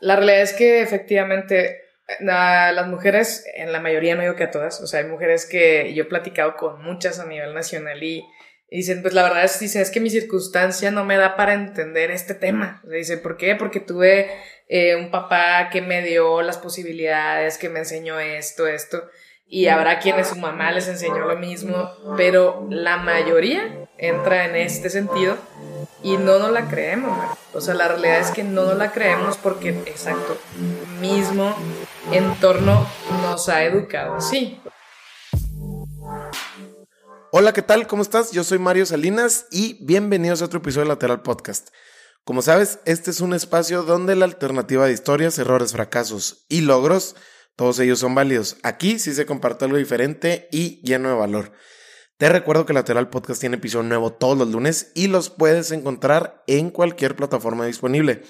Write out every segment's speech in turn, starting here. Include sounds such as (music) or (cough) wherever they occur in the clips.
La realidad es que efectivamente las mujeres, en la mayoría no digo que a todas, o sea, hay mujeres que yo he platicado con muchas a nivel nacional y, dicen, pues la verdad es, dicen, es que mi circunstancia no me da para entender este tema. O dicen, ¿por qué? Porque tuve eh, un papá que me dio las posibilidades, que me enseñó esto, esto, y habrá quienes su mamá les enseñó lo mismo, pero la mayoría entra en este sentido y no nos la creemos. O sea, la realidad es que no nos la creemos porque, exacto, mismo entorno nos ha educado así. Hola, ¿qué tal? ¿Cómo estás? Yo soy Mario Salinas y bienvenidos a otro episodio de Lateral Podcast. Como sabes, este es un espacio donde la alternativa de historias, errores, fracasos y logros, todos ellos son válidos. Aquí sí se comparte algo diferente y lleno de valor. Te recuerdo que Lateral Podcast tiene episodio nuevo todos los lunes y los puedes encontrar en cualquier plataforma disponible.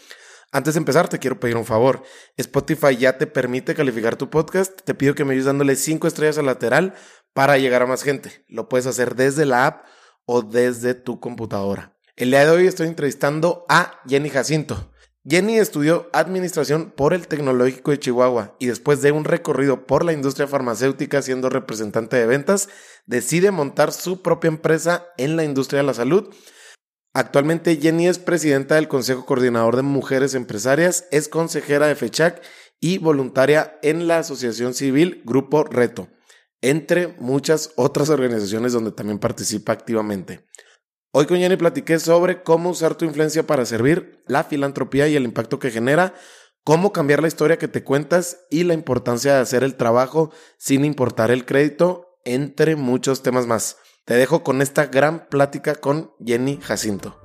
Antes de empezar, te quiero pedir un favor. Spotify ya te permite calificar tu podcast. Te pido que me ayudes dándole 5 estrellas a lateral para llegar a más gente. Lo puedes hacer desde la app o desde tu computadora. El día de hoy estoy entrevistando a Jenny Jacinto. Jenny estudió administración por el Tecnológico de Chihuahua y después de un recorrido por la industria farmacéutica siendo representante de ventas, decide montar su propia empresa en la industria de la salud Actualmente Jenny es presidenta del Consejo Coordinador de Mujeres Empresarias, es consejera de FECHAC y voluntaria en la Asociación Civil Grupo Reto, entre muchas otras organizaciones donde también participa activamente. Hoy con Jenny platiqué sobre cómo usar tu influencia para servir, la filantropía y el impacto que genera, cómo cambiar la historia que te cuentas y la importancia de hacer el trabajo sin importar el crédito, entre muchos temas más. Te dejo con esta gran plática con Jenny Jacinto.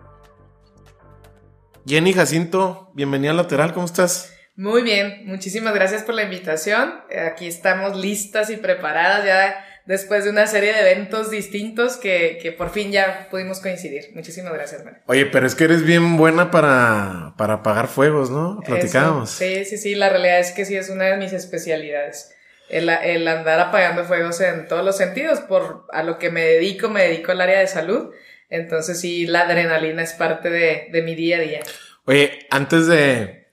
Jenny Jacinto, bienvenida a Lateral, ¿cómo estás? Muy bien, muchísimas gracias por la invitación. Aquí estamos listas y preparadas ya después de una serie de eventos distintos que, por fin ya pudimos coincidir. Muchísimas gracias, Mario. Oye, pero es que eres bien buena para, para apagar fuegos, ¿no? Platicábamos. Sí, sí, sí, la realidad es que sí es una de mis especialidades el, andar apagando fuegos en todos los sentidos, por a lo que me dedico, me dedico al área de salud, entonces sí, la adrenalina es parte de, mi día a día. Oye, antes de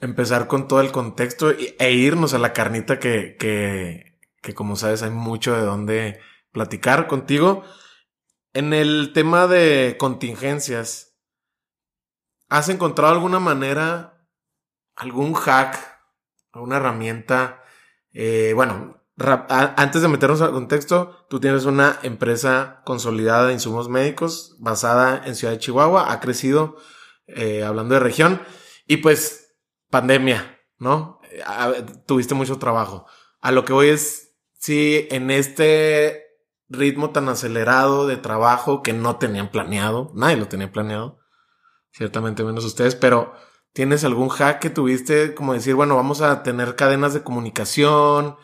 empezar con todo el contexto e irnos a la carnita que, que, que como sabes hay mucho de dónde platicar contigo, en el tema de contingencias, ¿has encontrado alguna manera, algún hack, alguna herramienta eh, bueno, antes de meternos al contexto, tú tienes una empresa consolidada de insumos médicos basada en Ciudad de Chihuahua, ha crecido, eh, hablando de región, y pues pandemia, ¿no? tuviste mucho trabajo. A lo que voy es, si en este ritmo tan acelerado de trabajo que no tenían planeado, nadie lo tenía planeado, ciertamente menos ustedes, pero ¿Tienes algún hack que tuviste como decir, bueno, vamos a tener cadenas de comunicación,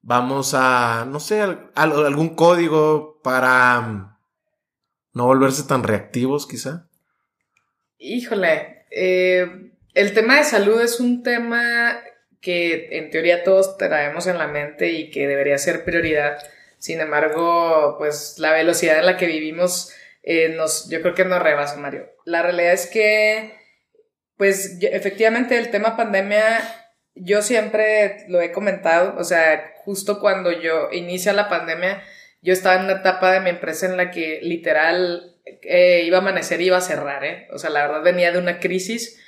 vamos a, no sé, algún código para mm, no volverse tan reactivos quizá? Híjole, eh, el tema de salud es un tema que en teoría todos traemos en la mente y que debería ser prioridad. Sin embargo, pues la velocidad en la que vivimos eh, nos, yo creo que nos rebasa, Mario. La realidad es que pues efectivamente el tema pandemia, yo siempre lo he comentado, o sea, justo cuando yo inicia la pandemia, yo estaba en una etapa de mi empresa en la que literal eh, iba a amanecer y iba a cerrar, ¿eh? O sea, la verdad venía de una crisis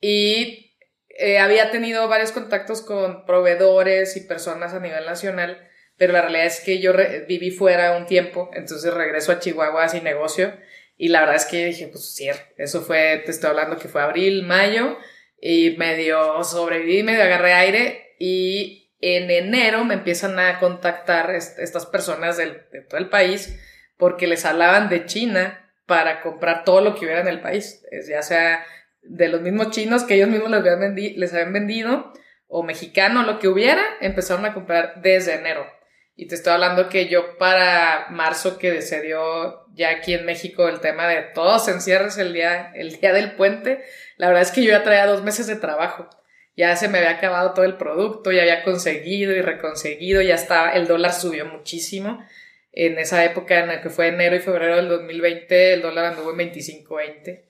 y eh, había tenido varios contactos con proveedores y personas a nivel nacional, pero la realidad es que yo viví fuera un tiempo, entonces regreso a Chihuahua sin negocio y la verdad es que dije, pues sí, eso fue, te estoy hablando que fue abril, mayo, y medio sobreviví, medio agarré aire, y en enero me empiezan a contactar estas personas del, de todo el país porque les hablaban de China para comprar todo lo que hubiera en el país, ya sea de los mismos chinos que ellos mismos les habían, les habían vendido, o mexicano, lo que hubiera, empezaron a comprar desde enero. Y te estoy hablando que yo para marzo que se dio ya aquí en México el tema de todos encierres el día, el día del puente, la verdad es que yo ya traía dos meses de trabajo. Ya se me había acabado todo el producto, ya había conseguido y reconseguido, ya estaba, el dólar subió muchísimo. En esa época en la que fue enero y febrero del 2020, el dólar anduvo en 25.20.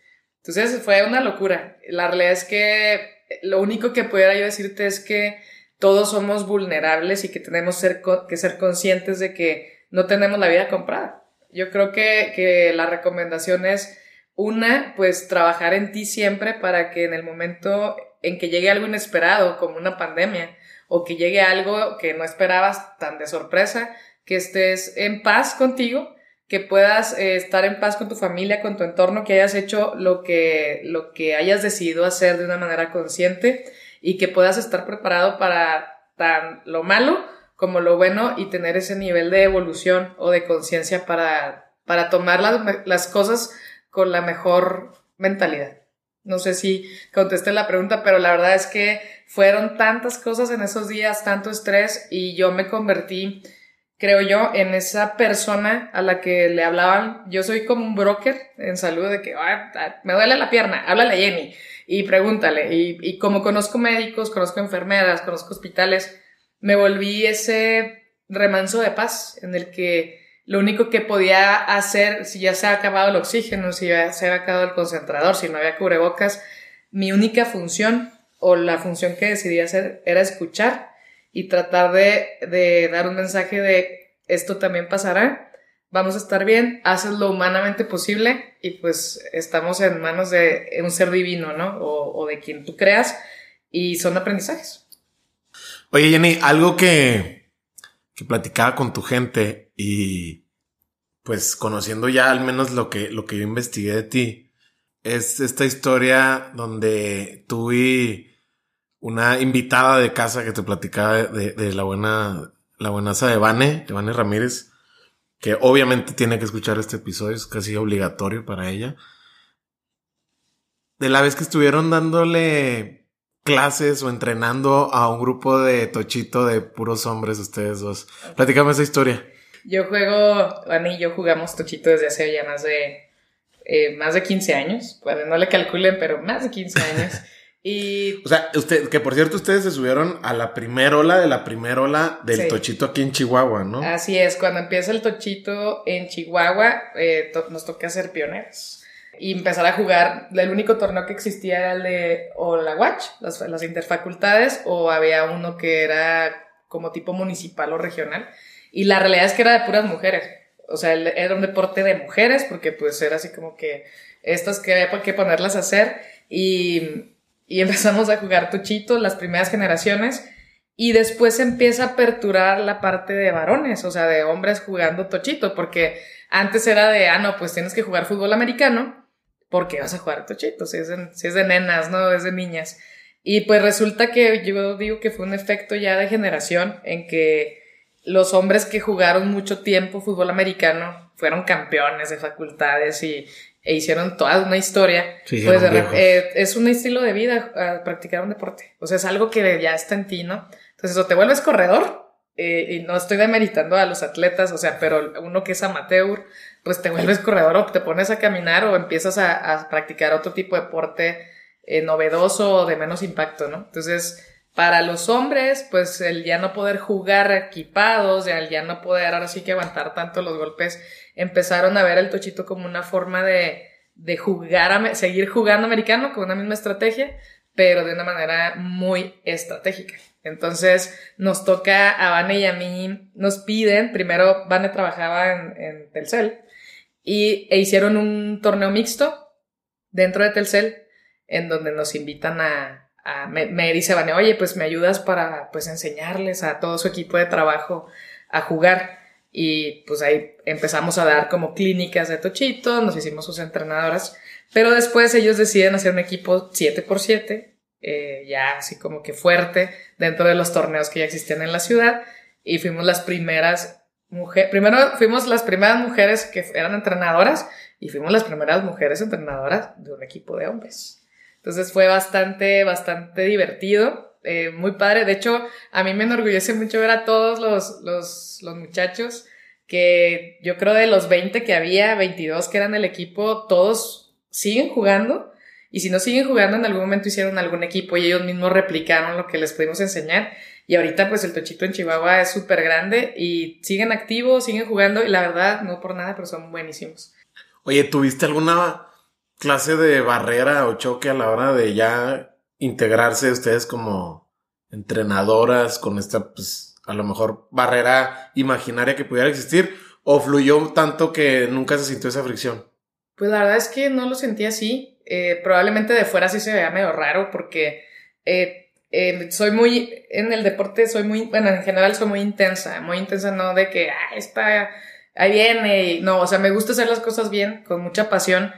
Entonces fue una locura. La realidad es que lo único que pudiera yo decirte es que todos somos vulnerables y que tenemos ser que ser conscientes de que no tenemos la vida comprada. Yo creo que, que la recomendación es, una, pues trabajar en ti siempre para que en el momento en que llegue algo inesperado, como una pandemia, o que llegue algo que no esperabas tan de sorpresa, que estés en paz contigo, que puedas eh, estar en paz con tu familia, con tu entorno, que hayas hecho lo que, lo que hayas decidido hacer de una manera consciente y que puedas estar preparado para tan lo malo como lo bueno y tener ese nivel de evolución o de conciencia para, para tomar las, las cosas con la mejor mentalidad. No sé si contesté la pregunta, pero la verdad es que fueron tantas cosas en esos días, tanto estrés, y yo me convertí, creo yo, en esa persona a la que le hablaban. Yo soy como un broker en salud de que me duele la pierna, háblale a Jenny y pregúntale. Y, y como conozco médicos, conozco enfermeras, conozco hospitales, me volví ese remanso de paz en el que lo único que podía hacer, si ya se ha acabado el oxígeno, si ya se ha acabado el concentrador, si no había cubrebocas, mi única función o la función que decidí hacer era escuchar y tratar de, de dar un mensaje de esto también pasará, vamos a estar bien, haces lo humanamente posible y pues estamos en manos de un ser divino, ¿no? O, de quien tú creas y son aprendizajes. Oye, Jenny, algo que, que platicaba con tu gente y pues conociendo ya al menos lo que, lo que yo investigué de ti, es esta historia donde tú y una invitada de casa que te platicaba de, de la buena, la buenaza de Vane, de Vane Ramírez, que obviamente tiene que escuchar este episodio, es casi obligatorio para ella. De la vez que estuvieron dándole clases o entrenando a un grupo de tochito de puros hombres, ustedes dos. Platícame esa historia. Yo juego, Ani y yo jugamos tochito desde hace ya más de, eh, más de 15 años. Pues no le calculen, pero más de 15 años. (laughs) Y... O sea, usted, que por cierto, ustedes se subieron a la primera ola de la primera ola del tochito aquí en Chihuahua, ¿no? Así es, cuando empieza el tochito en Chihuahua, eh, nos toca ser pioneros y empezar a jugar. El único torneo que existía era el de o la Watch, las, las interfacultades, o había uno que era como tipo municipal o regional. Y la realidad es que era de puras mujeres. O sea, era un deporte de mujeres, porque pues era así como que estas que había que ponerlas a hacer. Y, y empezamos a jugar tuchito, las primeras generaciones. Y después empieza a aperturar la parte de varones, o sea, de hombres jugando tochito, porque antes era de, ah, no, pues tienes que jugar fútbol americano, porque vas a jugar tochito, si es, de, si es de nenas, ¿no? Es de niñas. Y pues resulta que yo digo que fue un efecto ya de generación en que los hombres que jugaron mucho tiempo fútbol americano fueron campeones de facultades y, e hicieron toda una historia. pues eh, es un estilo de vida practicar un deporte. O sea, es algo que ya está en ti, ¿no? Entonces, o te vuelves corredor, eh, y no estoy demeritando a los atletas, o sea, pero uno que es amateur, pues te vuelves corredor o te pones a caminar o empiezas a, practicar otro tipo de deporte eh, novedoso o de menos impacto, ¿no? Entonces, para los hombres, pues el ya no poder jugar equipados, el ya no poder ahora sí que aguantar tanto los golpes, empezaron a ver el tochito como una forma de, de jugar, seguir jugando americano con una misma estrategia, pero de una manera muy estratégica. Entonces nos toca a Vane y a mí, nos piden, primero Vane trabajaba en, en Telcel, y e hicieron un torneo mixto dentro de Telcel en donde nos invitan a, me, dice Vane, oye, pues me ayudas para pues enseñarles a todo su equipo de trabajo a jugar y pues ahí empezamos a dar como clínicas de tochito, nos hicimos sus entrenadoras, pero después ellos deciden hacer un equipo 7x7, eh, ya así como que fuerte dentro de los torneos que ya existían en la ciudad y fuimos las primeras primero fuimos las primeras mujeres que eran entrenadoras y fuimos las primeras mujeres entrenadoras de un equipo de hombres. Entonces fue bastante, bastante divertido, eh, muy padre. De hecho, a mí me enorgullece mucho ver a todos los, los, los muchachos que yo creo de los 20 que había, 22 que eran el equipo, todos siguen jugando. Y si no siguen jugando, en algún momento hicieron algún equipo y ellos mismos replicaron lo que les pudimos enseñar. Y ahorita pues el Tochito en Chihuahua es súper grande y siguen activos, siguen jugando y la verdad, no por nada, pero son buenísimos. Oye, ¿tuviste alguna clase de barrera o choque a la hora de ya integrarse ustedes como entrenadoras con esta, pues, a lo mejor barrera imaginaria que pudiera existir? ¿O fluyó tanto que nunca se sintió esa fricción? Pues la verdad es que no lo sentí así. Eh, probablemente de fuera sí se vea medio raro porque eh, soy muy, en el deporte soy muy, bueno, en general soy muy intensa, muy intensa no de que, ah, está, ahí viene, no, o sea, me gusta hacer las cosas bien, con mucha pasión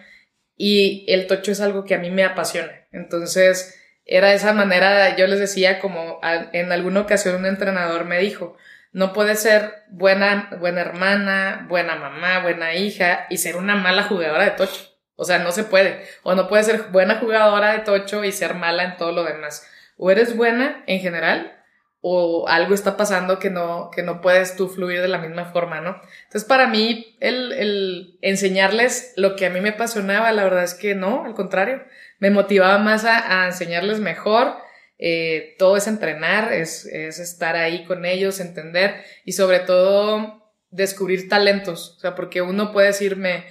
y el tocho es algo que a mí me apasiona. Entonces, era esa manera, yo les decía como en alguna ocasión un entrenador me dijo, no puedes ser buena, buena hermana, buena mamá, buena hija y ser una mala jugadora de tocho. O sea, no se puede. O no puedes ser buena jugadora de tocho y ser mala en todo lo demás. O eres buena en general o algo está pasando que no, que no puedes tú fluir de la misma forma, ¿no? Entonces, para mí, el, el enseñarles lo que a mí me apasionaba, la verdad es que no, al contrario, me motivaba más a, a enseñarles mejor. Eh, todo es entrenar, es, es estar ahí con ellos, entender y sobre todo descubrir talentos. O sea, porque uno puede decirme,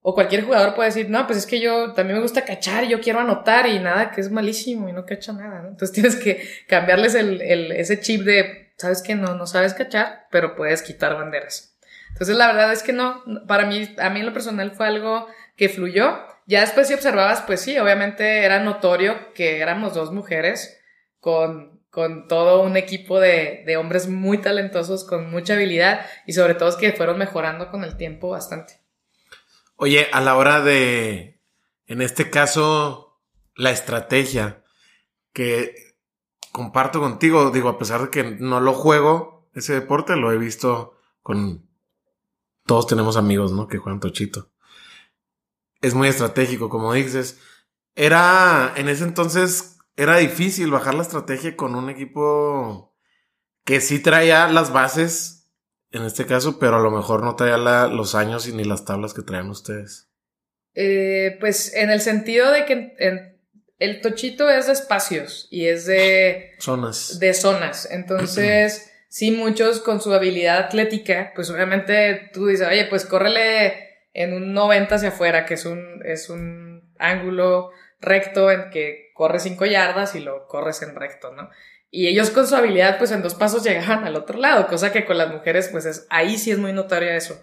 o cualquier jugador puede decir, no, pues es que yo también me gusta cachar yo quiero anotar y nada, que es malísimo y no cacha nada, ¿no? Entonces (laughs) tienes que cambiarles el, el, ese chip de, sabes que no, no sabes cachar, pero puedes quitar banderas. Entonces la verdad es que no, para mí, a mí en lo personal fue algo que fluyó. Ya después si observabas, pues sí, obviamente era notorio que éramos dos mujeres con, con todo un equipo de, de hombres muy talentosos, con mucha habilidad y sobre todo que fueron mejorando con el tiempo bastante. Oye, a la hora de, en este caso, la estrategia que comparto contigo, digo, a pesar de que no lo juego, ese deporte lo he visto con... Todos tenemos amigos, ¿no? Que juegan tochito. Es muy estratégico, como dices. Era, en ese entonces, era difícil bajar la estrategia con un equipo que sí traía las bases en este caso, pero a lo mejor no traía los años y ni las tablas que traían ustedes. Eh, pues en el sentido de que el tochito es de espacios y es de zonas. De zonas. Entonces, (clears throat) sí, muchos con su habilidad atlética, pues obviamente tú dices, oye, pues córrele en un 90 hacia afuera, que es un, es un ángulo recto en que corres 5 yardas y lo corres en recto, ¿no? Y ellos con su habilidad, pues en dos pasos llegaban al otro lado, cosa que con las mujeres, pues es, ahí sí es muy notoria eso,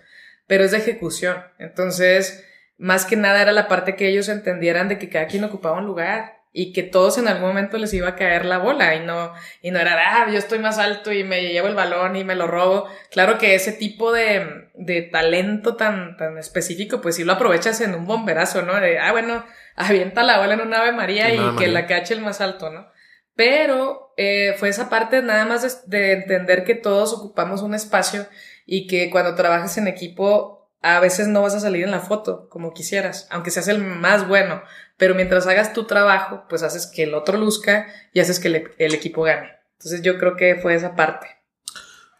pero es de ejecución. Entonces, más que nada era la parte que ellos entendieran de que cada quien ocupaba un lugar y que todos en algún momento les iba a caer la bola y no, y no era, ah, yo estoy más alto y me llevo el balón y me lo robo. Claro que ese tipo de, de talento tan, tan específico, pues sí lo aprovechas en un bomberazo, ¿no? De, ah, bueno, avienta la bola en un ave María y que la cache el más alto, ¿no? Pero eh, fue esa parte nada más de, entender que todos ocupamos un espacio y que cuando trabajas en equipo a veces no vas a salir en la foto como quisieras, aunque seas el más bueno, pero mientras hagas tu trabajo, pues haces que el otro luzca y haces que el, el equipo gane. Entonces yo creo que fue esa parte.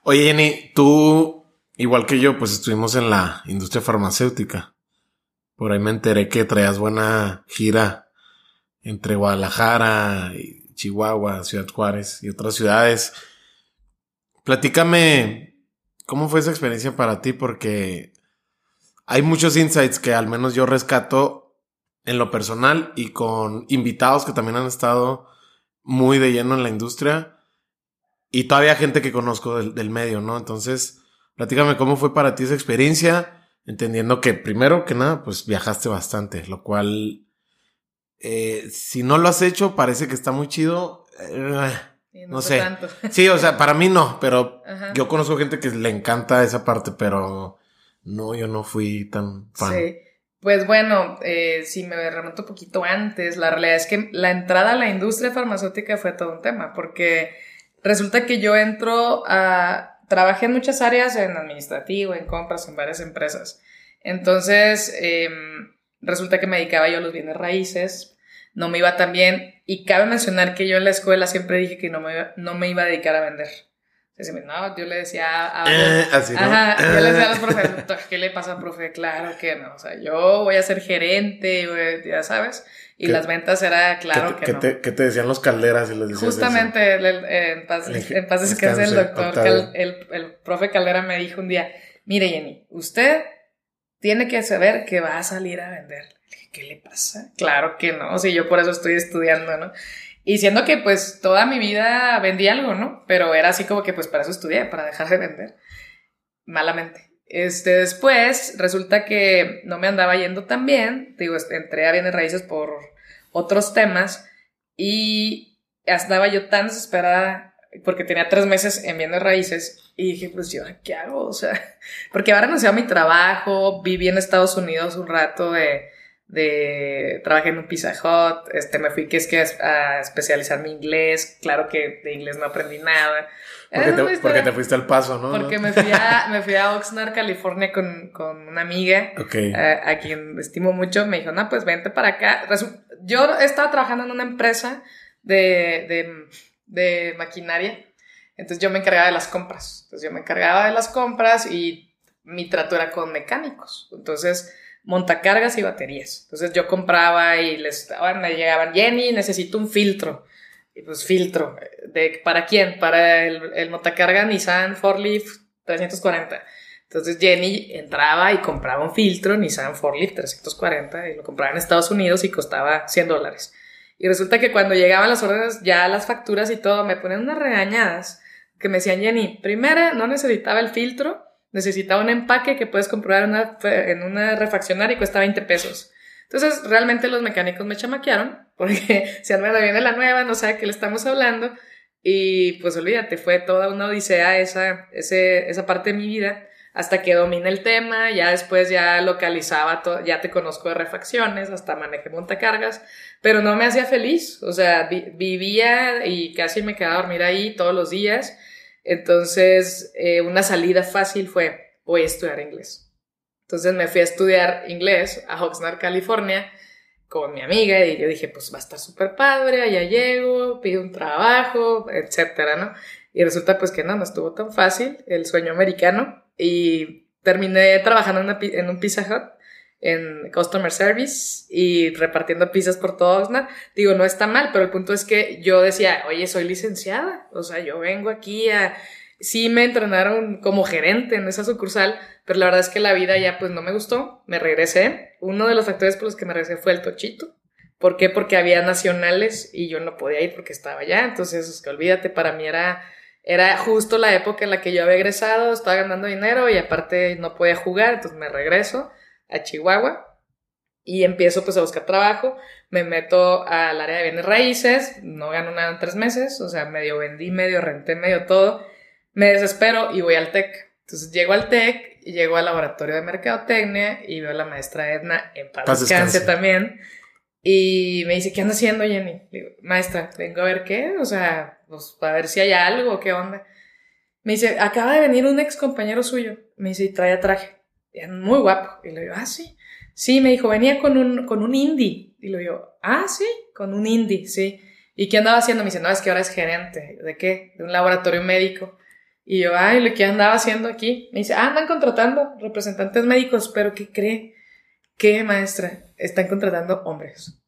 Oye Jenny, tú, igual que yo, pues estuvimos en la industria farmacéutica. Por ahí me enteré que traías buena gira entre Guadalajara y Chihuahua, Ciudad Juárez y otras ciudades. Platícame cómo fue esa experiencia para ti, porque hay muchos insights que al menos yo rescato en lo personal y con invitados que también han estado muy de lleno en la industria y todavía gente que conozco del, del medio, ¿no? Entonces, platícame cómo fue para ti esa experiencia, entendiendo que primero que nada, pues viajaste bastante, lo cual eh, si no lo has hecho, parece que está muy chido. Eh, no, sé. (laughs) Sí, o sea, para mí no, pero yo conozco gente que le encanta esa parte, pero no, yo no fui tan fan. Sí. Pues bueno, eh, si me remonto un poquito antes, la realidad es que la entrada a la industria farmacéutica fue todo un tema, porque resulta que yo entro a... Trabajé en muchas áreas, en administrativo, en compras, en varias empresas. Entonces, em, resulta que me dedicaba yo a los bienes raíces, no me iba tan bien y cabe mencionar que yo en la escuela siempre dije que no me no me iba a dedicar a vender. No, yo le decía a... Eh, así, ajá, yo le decía a los profesores, (laughs) ¿qué le pasa, profe? Claro que no, o sea, yo voy a ser gerente, ya sabes, y las ventas era claro que, que no. Te, ¿Qué te decían los calderas y les decías Justamente, en paz, en paz descanse el doctor, el, el profe Caldera me dijo un día, mire Jenny, usted tiene que saber que va a salir a vender. ¿Qué le pasa? Claro que no, sea, yo por eso estoy estudiando, ¿no? Y siendo que pues toda mi vida vendí algo, ¿no? Pero era así como que pues para eso estudié, para dejar de vender. Malamente. Este, después resulta que no me andaba yendo tan bien, digo, entré a bienes raíces por otros temas y estaba yo tan desesperada porque tenía tres meses en bienes raíces y dije, pues yo, ¿qué hago? O sea, (laughs) porque ahora renuncié a mi trabajo, viví en Estados Unidos un rato de, de trabajé en un Pizza Hut, este, me fui que es que a, especializar mi inglés, claro que de inglés no aprendí nada. Porque te, fuiste al paso, ¿no? Porque me fui a, (laughs) me fui a Oxnard, California con, con una amiga a, quien estimo mucho, me dijo, no, pues vente para acá. Yo estaba trabajando en una empresa de, de, de maquinaria, entonces yo me encargaba de las compras, entonces yo me encargaba de las compras y mi trato era con mecánicos, entonces montacargas y baterías. Entonces yo compraba y les me llegaban, Jenny, necesito un filtro. Y pues filtro. ¿De, ¿Para quién? Para el, el montacarga Nissan Forklift 340. Entonces Jenny entraba y compraba un filtro Nissan Forklift 340 y lo compraba en Estados Unidos y costaba 100 dólares. Y resulta que cuando llegaban las órdenes, ya las facturas y todo, me ponían unas regañadas que me decían, Jenny, primera, no necesitaba el filtro necesitaba un empaque que puedes comprar en una refaccionaria y cuesta 20 pesos. Entonces, realmente los mecánicos me chamaquearon (laughs) porque si Almeda viene la nueva, no sabe qué le estamos hablando. Y pues olvídate, fue toda una odisea esa, ese, esa parte de mi vida hasta que domine el tema, ya después ya localizaba, todo, ya te conozco de refacciones, hasta manejé montacargas, pero no me hacía feliz, o sea, vivía y casi me quedaba a dormir ahí todos los días entonces, eh, una salida fácil fue, voy a estudiar inglés. Entonces me fui a estudiar inglés a Oxnard, California, con mi amiga y yo dije, pues va a estar súper padre, allá llego, pido un trabajo, etcétera, ¿no? Y resulta pues que no, no estuvo tan fácil el sueño americano y terminé trabajando en, en un Pizza Hut en Customer Service y repartiendo pizzas por todo Oxnard. Digo, no está mal, pero el punto es que yo decía, oye, soy licenciada, o sea, yo vengo aquí a... Sí me entrenaron como gerente en esa sucursal, pero la verdad es que la vida ya pues no me gustó, me regresé. Uno de los factores por los que me regresé fue el tochito. ¿Por qué? Porque había nacionales y yo no podía ir porque estaba allá, entonces es que olvídate, para mí era era justo la época en la que yo había egresado, estaba ganando dinero y aparte no podía jugar, entonces me regreso a Chihuahua y empiezo pues a buscar trabajo, me meto al área de bienes raíces, no gano nada en tres meses, o sea, medio vendí, medio renté, medio todo, me desespero y voy al TEC. Entonces llego al TEC llego al laboratorio de mercadotecnia y veo a la maestra Edna en paz, descanse también. Y me dice, ¿qué anda haciendo, Jenny? Le digo, maestra, vengo a ver qué, o sea, pues a ver si hay algo, qué onda. Me dice, acaba de venir un ex compañero suyo. Me dice, y trae traje muy guapo. Y le digo, ah, sí. Sí, me dijo, venía con un, con un indie. Y le digo, ah, sí, con un indie, sí. ¿Y qué andaba haciendo? Me dice, no, es que ahora es gerente. ¿De qué? De un laboratorio médico. Y yo, ay, ¿qué andaba haciendo aquí? Me dice, ah, andan contratando representantes médicos, pero ¿qué cree? ¿Qué, maestra? Están contratando hombres.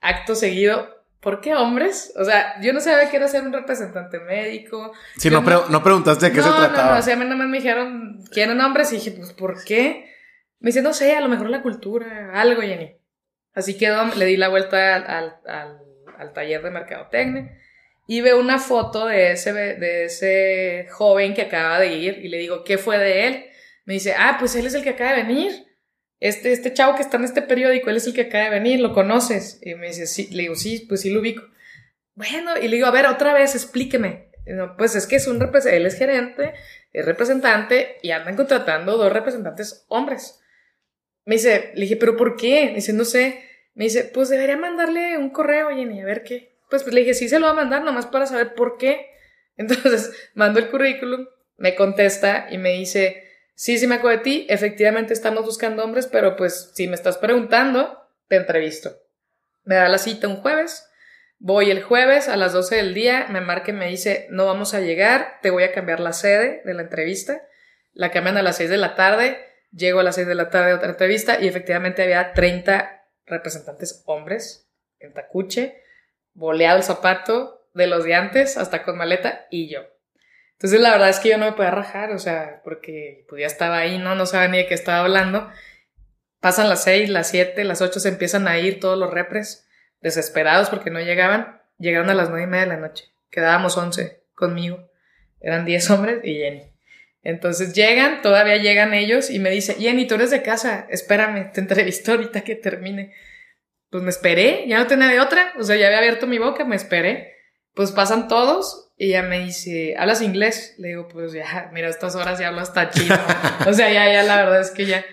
Acto seguido, ¿por qué hombres? O sea, yo no sabía que era ser un representante médico. Sí, no, no, preguntaste de qué se trataba. No, no, o sea, a mí nada más me dijeron, ¿quieren hombres? Y dije, pues, ¿por qué? Me dice, no sé, a lo mejor la cultura, algo, Jenny. Así que le di la vuelta al, al, al, taller de mercadotecnia y veo una foto de ese, de ese joven que acaba de ir y le digo, ¿qué fue de él? Me dice, ah, pues él es el que acaba de venir este, este chavo que está en este periódico, él es el que acaba de venir, ¿lo conoces? Y me dice, sí, le digo, sí, pues sí lo ubico. Bueno, y le digo, a ver, otra vez, explíqueme. pues es que es un él es gerente, es representante y andan contratando dos representantes hombres. Me dice, le dije, ¿pero por qué? Me dice, no sé. Me dice, pues debería mandarle un correo, Jenny, a ver qué. Pues, pues le dije, sí se lo va a mandar, nomás para saber por qué. (laughs) Entonces, mando el currículum, me contesta y me dice, sí, sí me acuerdo de ti, efectivamente estamos buscando hombres, pero pues si me estás preguntando, te entrevisto. Me da la cita un jueves, voy el jueves a las 12 del día, me marca y me dice, no vamos a llegar, te voy a cambiar la sede de la entrevista, la cambian a las 6 de la tarde, llego a las 6 de la tarde a otra entrevista y efectivamente había 30 representantes hombres en tacuche, boleado el zapato de los de antes hasta con maleta y yo. Entonces la verdad es que yo no me podía rajar, o sea, porque pues ya estaba ahí, ¿no? No sabía ni de qué estaba hablando. Pasan las seis, las siete, las ocho se empiezan a ir todos los repres, desesperados porque no llegaban. Llegaron a las nueve y media de la noche. Quedábamos once conmigo. Eran diez hombres y Jenny. Entonces llegan, todavía llegan ellos y me dice, Jenny, tú eres de casa, espérame, te entrevisto ahorita que termine. Pues me esperé, ya no tenía de otra, o sea, ya había abierto mi boca, me esperé. Pues pasan todos y ella me dice, ¿hablas inglés? Le digo, pues ya, mira, estas horas ya hablo hasta chino. o sea, ya, ya, la verdad es que ya.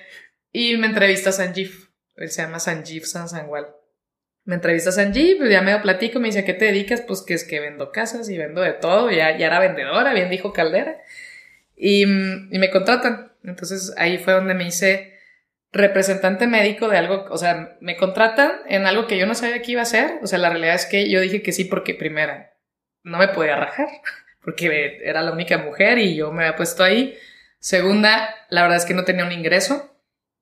Y me entrevista a Sanjif, él se llama Sanjif Sansangual. Me entrevista a Sanjif, pues ya me lo platico, me dice, ¿a qué te dedicas? Pues que es que vendo casas y vendo de todo, ya, ya era vendedora, bien dijo Caldera. Y, y me contratan. Entonces ahí fue donde me hice representante médico de algo, o sea, me contratan en algo que yo no sabía que iba a hacer. O sea, la realidad es que yo dije que sí porque primera, no me podía rajar, (laughs) porque era la única mujer y yo me había puesto ahí. Segunda, la verdad es que no tenía un ingreso.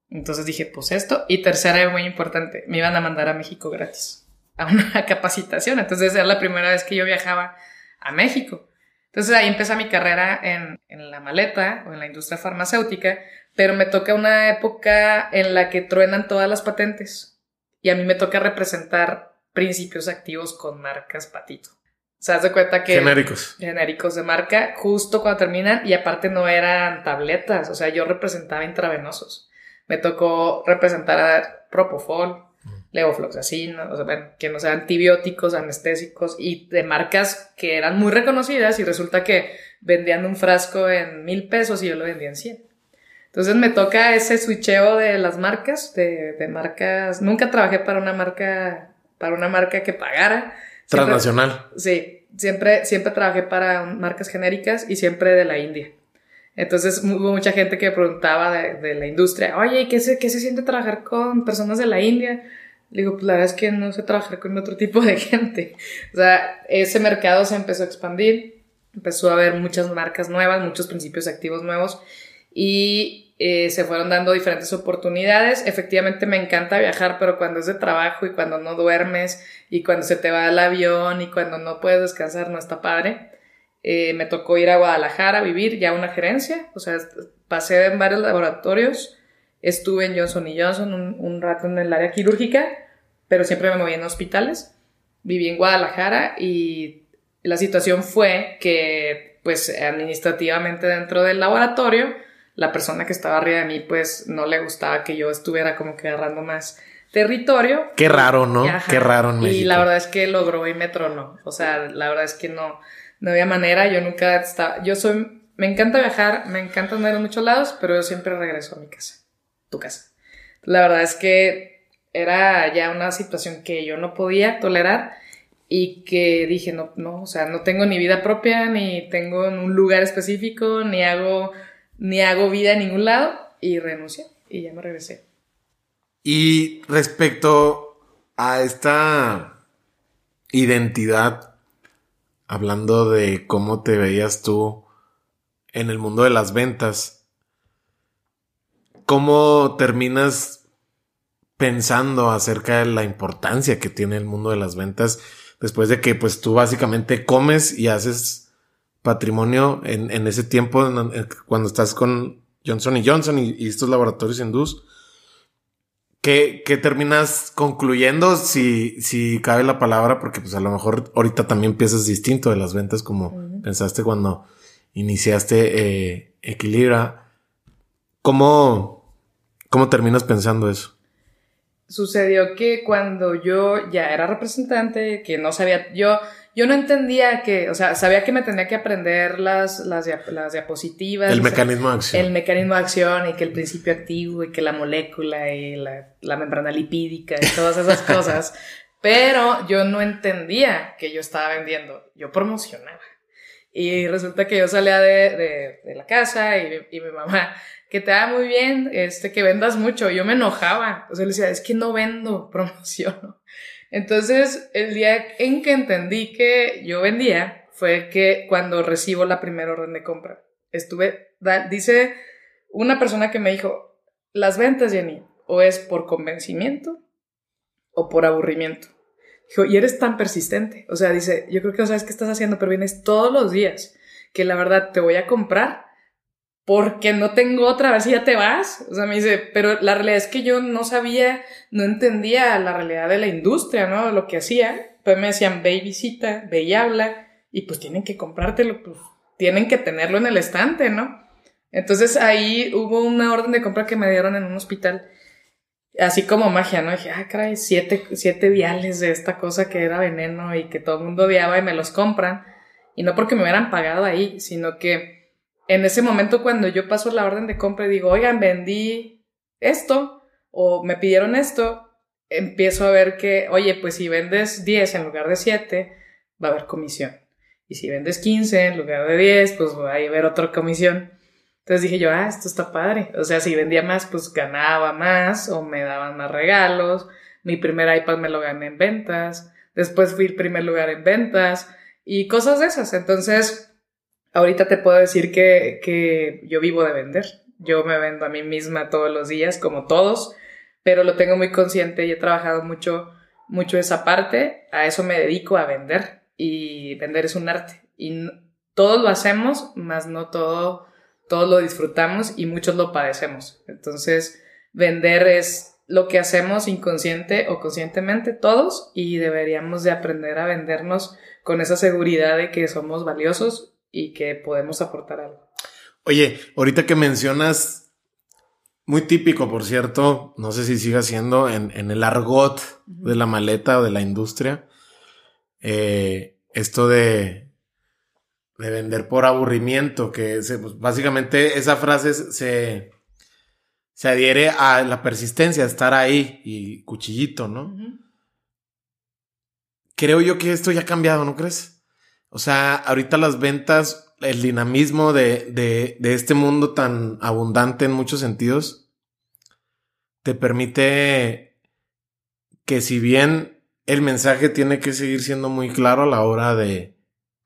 Entonces dije, pues esto. Y tercera, muy importante, me iban a mandar a México gratis, a una (laughs) capacitación. Entonces era la primera vez que yo viajaba a México. Entonces ahí empezó mi carrera en, en la maleta o en la industria farmacéutica, pero me toca una época en la que truenan todas las patentes y a mí me toca representar principios activos con marcas patito. O sea, de cuenta que... Genéricos. Genéricos de marca, justo cuando terminan, y aparte no eran tabletas, o sea, yo representaba intravenosos. Me tocó representar a Propofol, levofloxacina, o sea, bueno, que no sean antibióticos, anestésicos y de marcas que eran muy reconocidas y resulta que vendían un frasco en mil pesos y yo lo vendía en cien. Entonces me toca ese switcheo de las marcas, de, de marcas, nunca trabajé para una marca, para una marca que pagara. Transnacional. sí, siempre, siempre trabajé para marcas genéricas y siempre de la India. Entonces hubo mucha gente que preguntaba de, de la industria, oye, ¿qué se, ¿qué se siente trabajar con personas de la India? Le digo, pues la verdad es que no sé trabajar con otro tipo de (laughs) gente. O sea, ese mercado se empezó a expandir, empezó a haber muchas marcas nuevas, muchos principios activos nuevos y eh, se fueron dando diferentes oportunidades. Efectivamente me encanta viajar, pero cuando es de trabajo y cuando no duermes y cuando se te va el avión y cuando no puedes descansar no está padre. Eh, me tocó ir a Guadalajara a vivir ya una gerencia, o sea, pasé en varios laboratorios Estuve en Johnson Johnson un, un rato en el área quirúrgica, pero siempre me moví en hospitales. Viví en Guadalajara y la situación fue que, pues, administrativamente dentro del laboratorio, la persona que estaba arriba de mí, pues, no le gustaba que yo estuviera como que agarrando más territorio. Qué raro, ¿no? Qué raro en México. Y la verdad es que logró y me tronó. O sea, la verdad es que no, no había manera. Yo nunca estaba, yo soy, me encanta viajar, me encanta andar en muchos lados, pero yo siempre regreso a mi casa tu casa. La verdad es que era ya una situación que yo no podía tolerar y que dije, no, no, o sea, no tengo ni vida propia, ni tengo un lugar específico, ni hago, ni hago vida en ningún lado y renuncié y ya me regresé. Y respecto a esta identidad, hablando de cómo te veías tú en el mundo de las ventas, ¿Cómo terminas pensando acerca de la importancia que tiene el mundo de las ventas después de que pues tú básicamente comes y haces patrimonio en, ese tiempo cuando estás con Johnson y Johnson y, estos laboratorios hindús? ¿Qué, ¿Qué, terminas concluyendo si, si cabe la palabra? Porque pues a lo mejor ahorita también piensas distinto de las ventas como pensaste cuando iniciaste eh, Equilibra. ¿Cómo, ¿Cómo terminas pensando eso? Sucedió que cuando yo ya era representante, que no sabía, yo, yo no entendía que, o sea, sabía que me tenía que aprender las, las, las diapositivas. El mecanismo de acción. El mecanismo de acción y que el principio activo y que la molécula y la, la membrana lipídica y todas esas cosas. (laughs) Pero yo no entendía que yo estaba vendiendo, yo promocionaba. Y resulta que yo salía de, de, de la casa y, y mi mamá que te va muy bien, este, que vendas mucho. Yo me enojaba, o sea, le decía, es que no vendo, (laughs) promociono. Entonces, el día en que entendí que yo vendía fue que cuando recibo la primera orden de compra, estuve, dice una persona que me dijo, las ventas, Jenny, o es por convencimiento o por aburrimiento. Dijo, y eres tan persistente. O sea, dice, yo creo que no sabes qué estás haciendo, pero vienes todos los días, que la verdad te voy a comprar porque no tengo otra, a ver si ya te vas. O sea, me dice, pero la realidad es que yo no sabía, no entendía la realidad de la industria, ¿no? Lo que hacía. Pues me decían, ve y visita, ve y habla, y pues tienen que comprártelo, pues tienen que tenerlo en el estante, ¿no? Entonces ahí hubo una orden de compra que me dieron en un hospital, así como magia, ¿no? dije, ah, caray, siete, siete viales de esta cosa que era veneno y que todo el mundo odiaba y me los compran. Y no porque me hubieran pagado ahí, sino que en ese momento cuando yo paso la orden de compra y digo, oigan, vendí esto o me pidieron esto, empiezo a ver que, oye, pues si vendes 10 en lugar de 7, va a haber comisión. Y si vendes 15 en lugar de 10, pues va a haber otra comisión. Entonces dije yo, ah, esto está padre. O sea, si vendía más, pues ganaba más o me daban más regalos. Mi primer iPad me lo gané en ventas. Después fui el primer lugar en ventas y cosas de esas. Entonces, ahorita te puedo decir que, yo vivo de vender. Yo me vendo a mí misma todos los días, como todos, pero lo tengo muy consciente y he trabajado mucho, mucho esa parte. A eso me dedico, a vender. Y vender es un arte. Y todos lo hacemos, más no todo, todos lo disfrutamos y muchos lo padecemos. Entonces, vender es lo que hacemos inconsciente o conscientemente todos y deberíamos de aprender a vendernos con esa seguridad de que somos valiosos y que podemos aportar algo. Oye, ahorita que mencionas, muy típico, por cierto, no sé si siga siendo en, el argot de la maleta o de la industria, eh, esto de, de vender por aburrimiento, que pues, básicamente esa frase se, se adhiere a la persistencia, estar ahí y cuchillito, ¿no? Creo yo que esto ya ha cambiado, ¿no crees? O sea, ahorita las ventas, el dinamismo de, de, este mundo tan abundante en muchos sentidos, te permite que si bien el mensaje tiene que seguir siendo muy claro a la hora de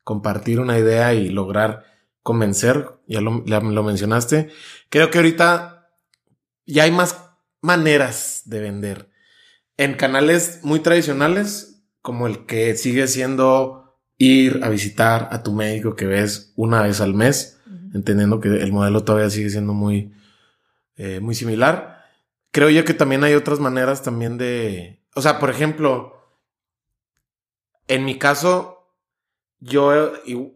compartir una idea y lograr convencer, ya lo mencionaste, creo que ahorita ya hay más maneras de vender. En canales muy tradicionales, como el que sigue siendo ir a visitar a tu médico que ves una vez al mes, entendiendo que el modelo todavía sigue siendo muy, eh, muy similar. Creo yo que también hay otras maneras también de, o sea, por ejemplo, en mi caso, yo eh,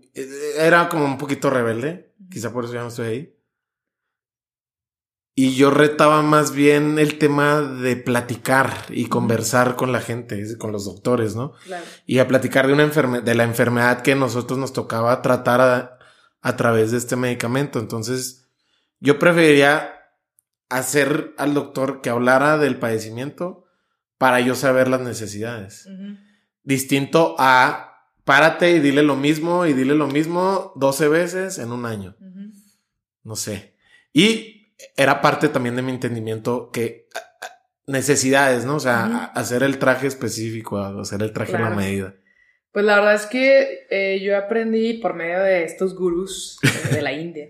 era como un poquito rebelde, quizá por eso ya no estoy ahí. Y yo retaba más bien el tema de platicar y conversar con la gente, con los doctores, ¿no? Y a platicar de una enfermedad, de la enfermedad que nosotros nos tocaba tratar a, a través de este medicamento. Entonces, yo preferiría hacer al doctor que hablara del padecimiento para yo saber las necesidades. Distinto a párate y dile lo mismo y dile lo mismo 12 veces en un año. No sé. Y era parte también de mi entendimiento que necesidades, ¿no? O sea, hacer el traje específico, hacer el traje a la medida. Pues la verdad es que eh, yo aprendí por medio de estos gurús de la (laughs) India.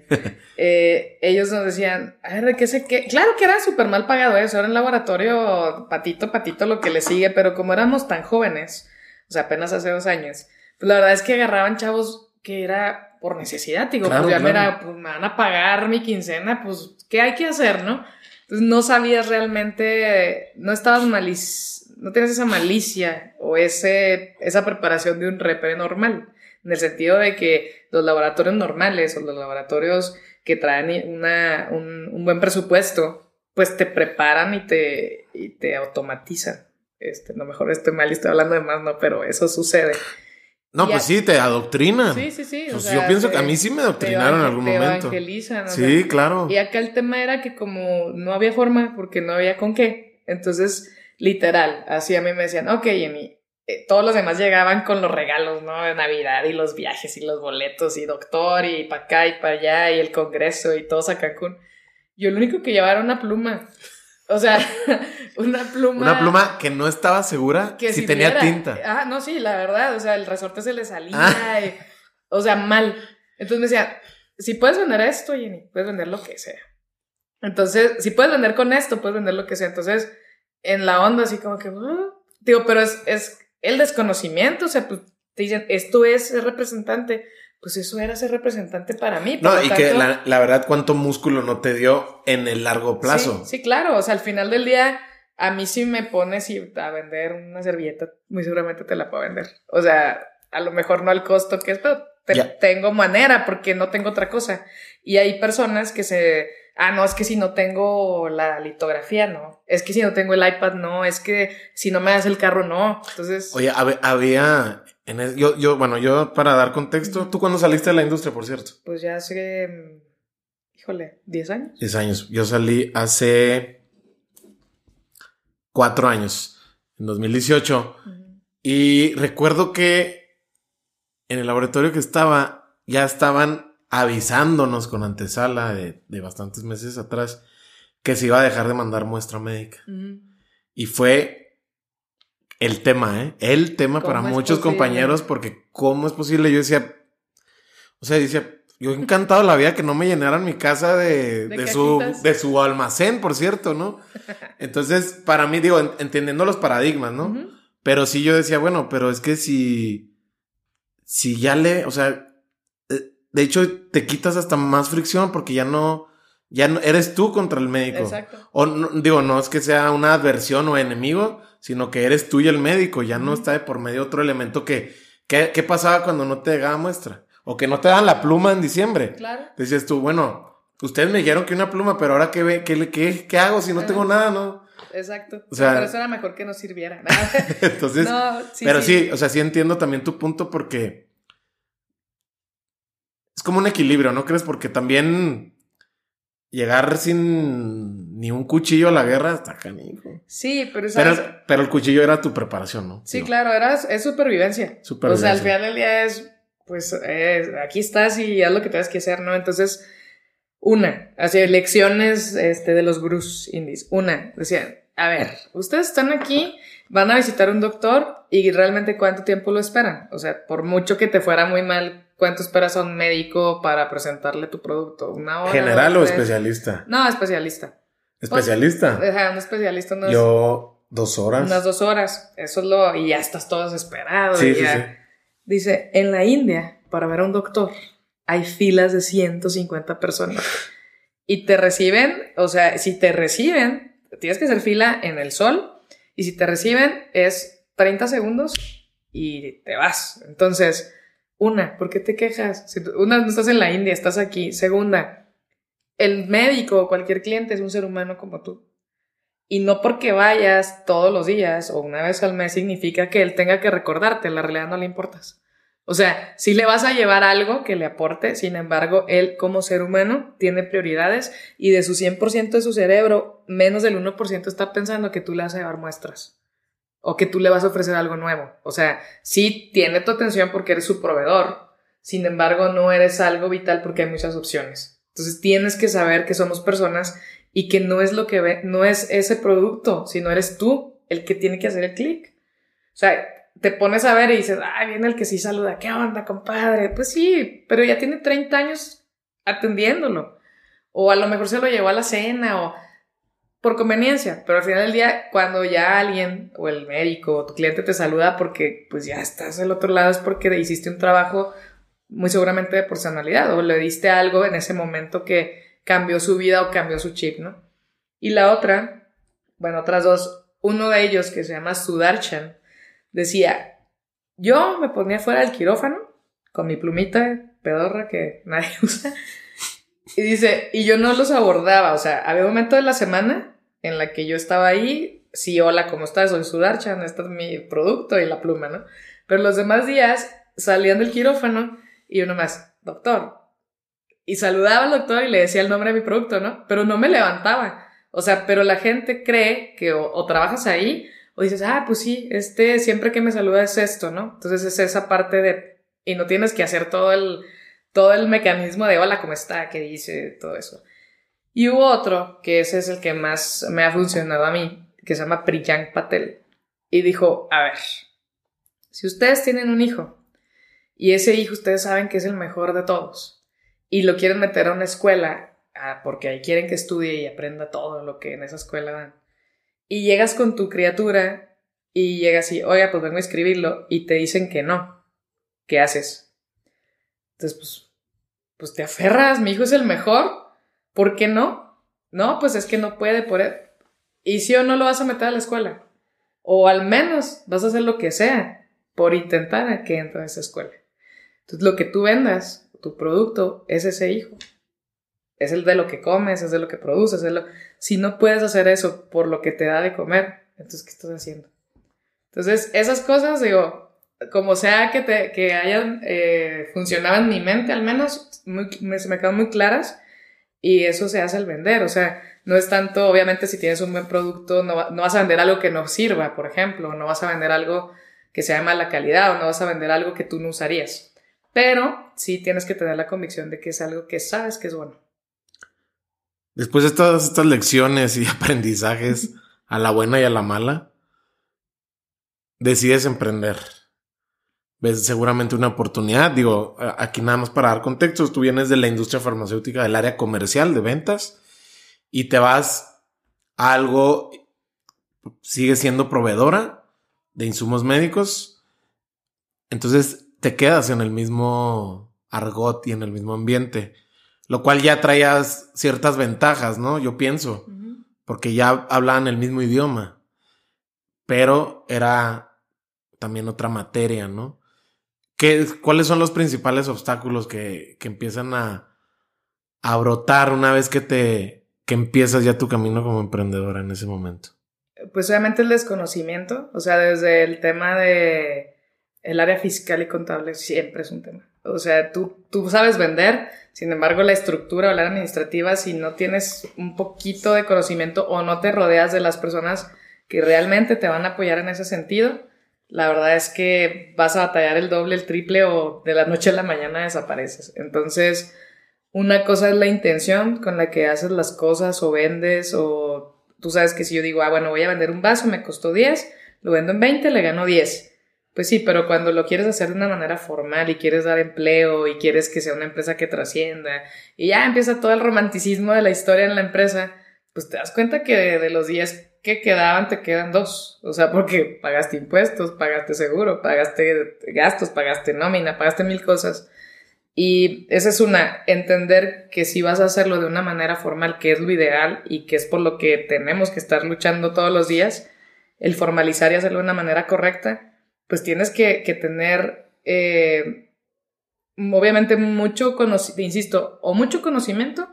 Eh, ellos nos decían, a ver, ¿de qué sé qué? Claro que era súper mal pagado eso, era en laboratorio patito, patito lo que le sigue, pero como éramos tan jóvenes, o sea, apenas hace dos años, pues la verdad es que agarraban chavos que era por necesidad, digo, pues ya me, pues, me van a pagar mi quincena, pues ¿qué hay que hacer, no? Entonces no sabías realmente, no estabas malic, no tienes esa malicia o ese, esa preparación de un repre normal, en el sentido de que los laboratorios normales o los laboratorios que traen una, un, un, buen presupuesto, pues te preparan y te, y te automatizan. Este, no mejor estoy mal y estoy hablando de más, no, pero eso sucede. No, pues sí, te adoctrinan. Sí, sí, sí. Pues yo pienso que a mí sí me adoctrinaron en algún momento. Evangelizan. Sí, claro. Y acá el tema era que como no había forma, porque no había con qué. Entonces, literal, así a mí me decían, ok, Jenny, eh, todos los demás llegaban con los regalos, ¿no? De Navidad y los viajes y los boletos y doctor y para acá y para allá y el congreso y todos a Cancún. Yo lo único que llevaba era una pluma. O sea, (laughs) una pluma. Una pluma que no estaba segura que si, tenía tinta. Ah, no, sí, la verdad. O sea, el resorte se le salía. Ah. o sea, mal. Entonces me decía, si puedes vender esto, Jenny, puedes vender lo que sea. Entonces, si puedes vender con esto, puedes vender lo que sea. Entonces, en la onda, así como que, ah", digo, pero es, es el desconocimiento. O sea, pues te dicen, esto es, representante pues eso era ser representante para mí. No, y que la, la, verdad, cuánto músculo no te dio en el largo plazo. Sí, sí, claro. O sea, al final del día, a mí sí me pones a vender una servilleta, muy seguramente te la puedo vender. O sea, a lo mejor no al costo que es, pero tengo manera porque no tengo otra cosa. Y hay personas que se, ah, no, es que si no tengo la litografía, no. Es que si no tengo el iPad, no. Es que si no me das el carro, no. Entonces. Oye, había yo, yo, bueno, yo para dar contexto, ¿tú cuándo saliste de la industria, por cierto? Pues ya hace, mm, híjole, 10 años. 10 años. Yo salí hace 4 años, en 2018. Y recuerdo que en el laboratorio que estaba, ya estaban avisándonos con antesala de, de bastantes meses atrás que se iba a dejar de mandar muestra médica. Y fue el tema, ¿eh? El tema para muchos compañeros, porque ¿cómo es posible? Yo decía, o sea, decía, yo encantado la vida que no me llenaran mi casa de, de, su, de su almacén, por cierto, ¿no? (laughs) Entonces, para mí, digo, entendiendo los paradigmas, ¿no? Pero sí yo decía, bueno, pero es que si, si ya le, o sea, eh, de hecho te quitas hasta más fricción porque ya no, ya no, eres tú contra el médico. Exacto. O digo, no es que sea una adversión o enemigo, sino que eres tú y el médico, ya no está de por medio otro elemento que, ¿qué, pasaba cuando no te llegaba muestra? O que no te dan la pluma en diciembre. Claro. Decías tú, bueno, ustedes me dijeron que una pluma, pero ahora qué, qué, qué, qué hago si no tengo nada, ¿no? Exacto. O sea, pero eso era mejor que no sirviera. (laughs) (laughs) Entonces, pero sí. o sea, sí entiendo también tu punto porque es como un equilibrio, ¿no crees? Porque también llegar sin ni un cuchillo a la guerra está canijo. Sí, pero, pero, el cuchillo era tu preparación, ¿no? Sí, claro, era, es supervivencia. O sea, al final del día es, pues, aquí estás y haz lo que tengas que hacer, ¿no? Entonces, una, hacía lecciones este, de los Bruce Indies. Una, decían, a ver, ustedes están aquí, van a visitar un doctor y realmente cuánto tiempo lo esperan. O sea, por mucho que te fuera muy mal ¿Cuánto esperas a un médico para presentarle tu producto? ¿Una hora? ¿General o especialista? No, especialista. ¿Especialista? Pues, un especialista no Yo, dos horas. Unas dos horas. Eso es lo. Y ya estás todo desesperado. Sí, sí, sí. Dice: en la India, para ver a un doctor, hay filas de 150 personas. Y te reciben, o sea, si te reciben, tienes que hacer fila en el sol. Y si te reciben, es 30 segundos y te vas. Entonces una, ¿por qué te quejas? una, no estás en la India, estás aquí. Segunda, el médico o cualquier cliente es un ser humano como tú. Y no porque vayas todos los días o una vez al mes significa que él tenga que recordarte, en la realidad no le importas. O sea, si le vas a llevar algo que le aporte, sin embargo, él como ser humano tiene prioridades y de su 100% de su cerebro, menos del 1% está pensando que tú le vas a llevar muestras o que tú le vas a ofrecer algo nuevo. O sea, sí tiene tu atención porque eres su proveedor, sin embargo no eres algo vital porque hay muchas opciones. Entonces tienes que saber que somos personas y que no es lo que ve, no es ese producto, sino eres tú el que tiene que hacer el clic. O sea, te pones a ver y dices, ay, viene el que sí saluda, ¿qué onda, compadre? Pues sí, pero ya tiene 30 años atendiéndolo. O a lo mejor se lo llevó a la cena o por conveniencia, pero al final del día, cuando ya alguien o el médico o tu cliente te saluda porque pues ya estás del otro lado es porque hiciste un trabajo muy seguramente de personalidad o le diste algo en ese momento que cambió su vida o cambió su chip, ¿no? Y la otra, bueno, otras dos, uno de ellos que se llama Sudarshan, decía, yo me ponía fuera del quirófano con mi plumita pedorra que nadie (laughs) usa. Y dice, y yo no los abordaba, o sea, había un momento de la semana en la que yo estaba ahí, sí, hola, ¿cómo estás? Soy Sudarchan, este es mi producto y la pluma, ¿no? Pero los demás días salían del quirófano y uno más, doctor. Y saludaba al doctor y le decía el nombre de mi producto, ¿no? Pero no me levantaba. O sea, pero la gente cree que o, trabajas ahí o dices, ah, pues sí, este siempre que me saluda es esto, ¿no? Entonces es esa parte de, y no tienes que hacer todo el, todo el mecanismo de hola, ¿cómo está? ¿Qué dice? Todo eso. Y hubo otro, que ese es el que más me ha funcionado a mí, que se llama Priyank Patel. Y dijo, a ver, si ustedes tienen un hijo y ese hijo ustedes saben que es el mejor de todos y lo quieren meter a una escuela ah, porque ahí quieren que estudie y aprenda todo lo que en esa escuela dan. Y llegas con tu criatura y llegas y, oiga, pues vengo a escribirlo y te dicen que no. ¿Qué haces? Entonces, pues, pues te aferras, mi hijo es el mejor, ¿por qué no? No, pues es que no puede por él. ¿Y si o no lo vas a meter a la escuela? O al menos vas a hacer lo que sea por intentar que entre a esa escuela. Entonces, lo que tú vendas, tu producto, es ese hijo. Es el de lo que comes, es de lo que produces. Es lo... Si no puedes hacer eso por lo que te da de comer, entonces, ¿qué estás haciendo? Entonces, esas cosas, digo, como sea que, te, que hayan eh, funcionado en mi mente, al menos, me, se me quedan muy claras. Y eso se hace al vender. O sea, no es tanto, obviamente, si tienes un buen producto, no, no vas a vender algo que no sirva, por ejemplo, no vas a vender algo que sea de mala calidad o no vas a vender algo que tú no usarías. Pero sí tienes que tener la convicción de que es algo que sabes que es bueno. Después de todas estas lecciones y (laughs) aprendizajes, a la buena y a la mala, decides emprender. Ves seguramente una oportunidad. Digo, aquí nada más para dar contexto, tú vienes de la industria farmacéutica, del área comercial de ventas, y te vas a algo, sigue siendo proveedora de insumos médicos. Entonces te quedas en el mismo argot y en el mismo ambiente, lo cual ya traías ciertas ventajas, ¿no? Yo pienso porque ya hablaban el mismo idioma, pero era también otra materia, ¿no? ¿Qué, ¿Cuáles son los principales obstáculos que, que empiezan a, a, brotar una vez que te que empiezas ya tu camino como emprendedora en ese momento? Pues obviamente el desconocimiento, o sea, desde el tema de el área fiscal y contable siempre es un tema. O sea, tú, tú sabes vender, sin embargo, la estructura o la administrativa, si no tienes un poquito de conocimiento o no te rodeas de las personas que realmente te van a apoyar en ese sentido, la verdad es que vas a batallar el doble, el triple o de la noche a la mañana desapareces. Entonces, una cosa es la intención con la que haces las cosas o vendes o tú sabes que si yo digo, ah, bueno, voy a vender un vaso, me costó 10, lo vendo en 20, le gano 10 pues sí, pero cuando lo quieres hacer de una manera formal y quieres dar empleo y quieres que sea una empresa que trascienda y ya empieza todo el romanticismo de la historia en la empresa, pues te das cuenta que de, los días que quedaban te quedan dos. O sea, porque pagaste impuestos, pagaste seguro, pagaste gastos, pagaste nómina, pagaste mil cosas. Y esa es una, entender que si vas a hacerlo de una manera formal, que es lo ideal y que es por lo que tenemos que estar luchando todos los días, el formalizar y hacerlo de una manera correcta, pues tienes que, tener, eh, obviamente, mucho conocimiento, insisto, o mucho conocimiento,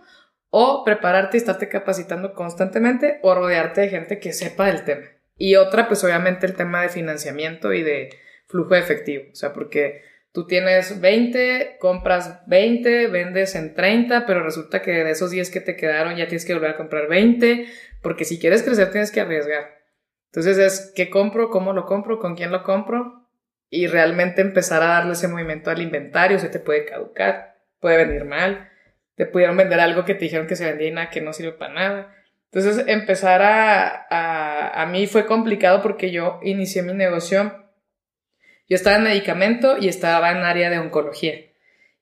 o prepararte y estarte capacitando constantemente, o rodearte de gente que sepa del tema. Y otra, pues obviamente el tema de financiamiento y de flujo efectivo, o sea, porque tú tienes 20, compras 20, vendes en 30, pero resulta que de esos 10 que te quedaron ya tienes que volver a comprar 20, porque si quieres crecer tienes que arriesgar. Entonces es qué compro, cómo lo compro, con quién lo compro y realmente empezar a darle ese movimiento al inventario. Se te puede caducar, puede venir mal, te pudieron vender algo que te dijeron que se vendía y nada que no sirve para nada. Entonces empezar a, a, a mí fue complicado porque yo inicié mi negocio. Yo estaba en medicamento y estaba en área de oncología.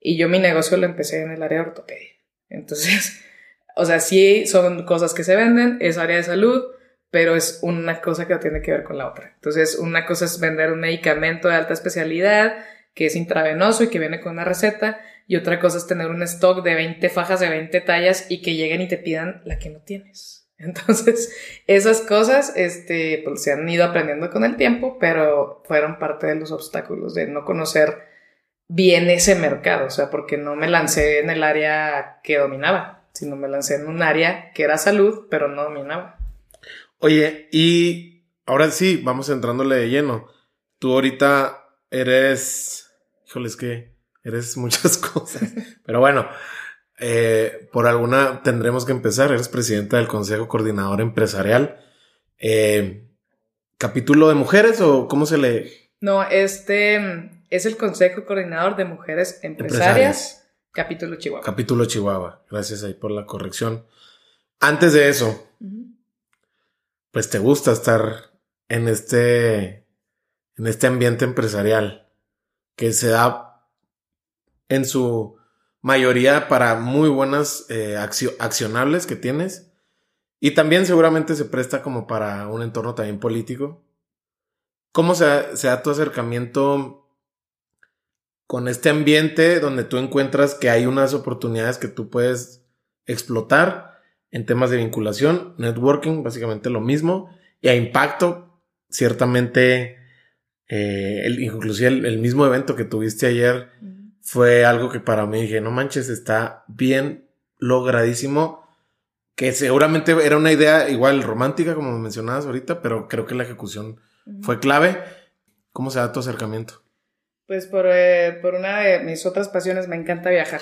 Y yo mi negocio lo empecé en el área de ortopedia. Entonces, (laughs) o sea, sí son cosas que se venden, es área de salud, pero es una cosa que no tiene que ver con la otra. Entonces, una cosa es vender un medicamento de alta especialidad que es intravenoso y que viene con una receta, y otra cosa es tener un stock de 20 fajas de 20 tallas y que lleguen y te pidan la que no tienes. (laughs) Entonces, esas cosas este, pues, se han ido aprendiendo con el tiempo, pero fueron parte de los obstáculos de no conocer bien ese mercado, o sea, porque no me lancé en el área que dominaba, sino me lancé en un área que era salud, pero no dominaba. Oye, y ahora sí, vamos entrándole de lleno. Tú ahorita eres, híjoles que eres muchas (laughs) cosas, pero bueno, eh, por alguna tendremos que empezar. Eres presidenta del Consejo Coordinador Empresarial. Eh, ¿Capítulo de mujeres o cómo se le...? No, este es el Consejo Coordinador de Mujeres Empresarias, capítulo Chihuahua. Capítulo Chihuahua. Gracias ahí por la corrección. Antes de eso, pues te gusta estar en este, en este ambiente empresarial que se da en su mayoría para muy buenas eh, accionables que tienes. Y también seguramente se presta como para un entorno también político. ¿Cómo se, se da tu acercamiento con este ambiente donde tú encuentras que hay unas oportunidades que tú puedes explotar en temas de vinculación, networking, básicamente lo mismo, y a impacto, ciertamente, eh, el, inclusive el, mismo evento que tuviste ayer fue algo que para mí dije, no manches, está bien logradísimo, que seguramente era una idea igual romántica, como mencionabas ahorita, pero creo que la ejecución fue clave. ¿Cómo se da tu acercamiento? Pues por, eh, por una de mis otras pasiones me encanta viajar.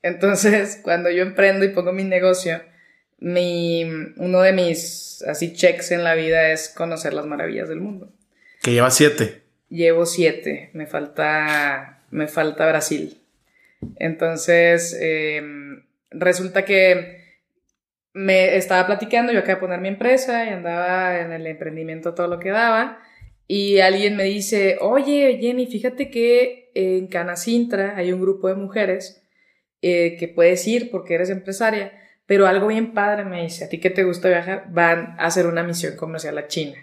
Entonces, (laughs) cuando yo emprendo y pongo mi negocio, mi, uno de mis así checks en la vida es conocer las maravillas del mundo. Que lleva siete. Llevo siete. Me falta, me falta Brasil. Entonces, em, resulta que me estaba platicando, yo acabé de poner mi empresa y andaba en el emprendimiento todo lo que daba. Y alguien me dice, oye Jenny, fíjate que en Canacintra hay un grupo de mujeres eh, que puedes ir porque eres empresaria, pero algo bien padre me dice, a ti que te gusta viajar, van a hacer una misión comercial a China.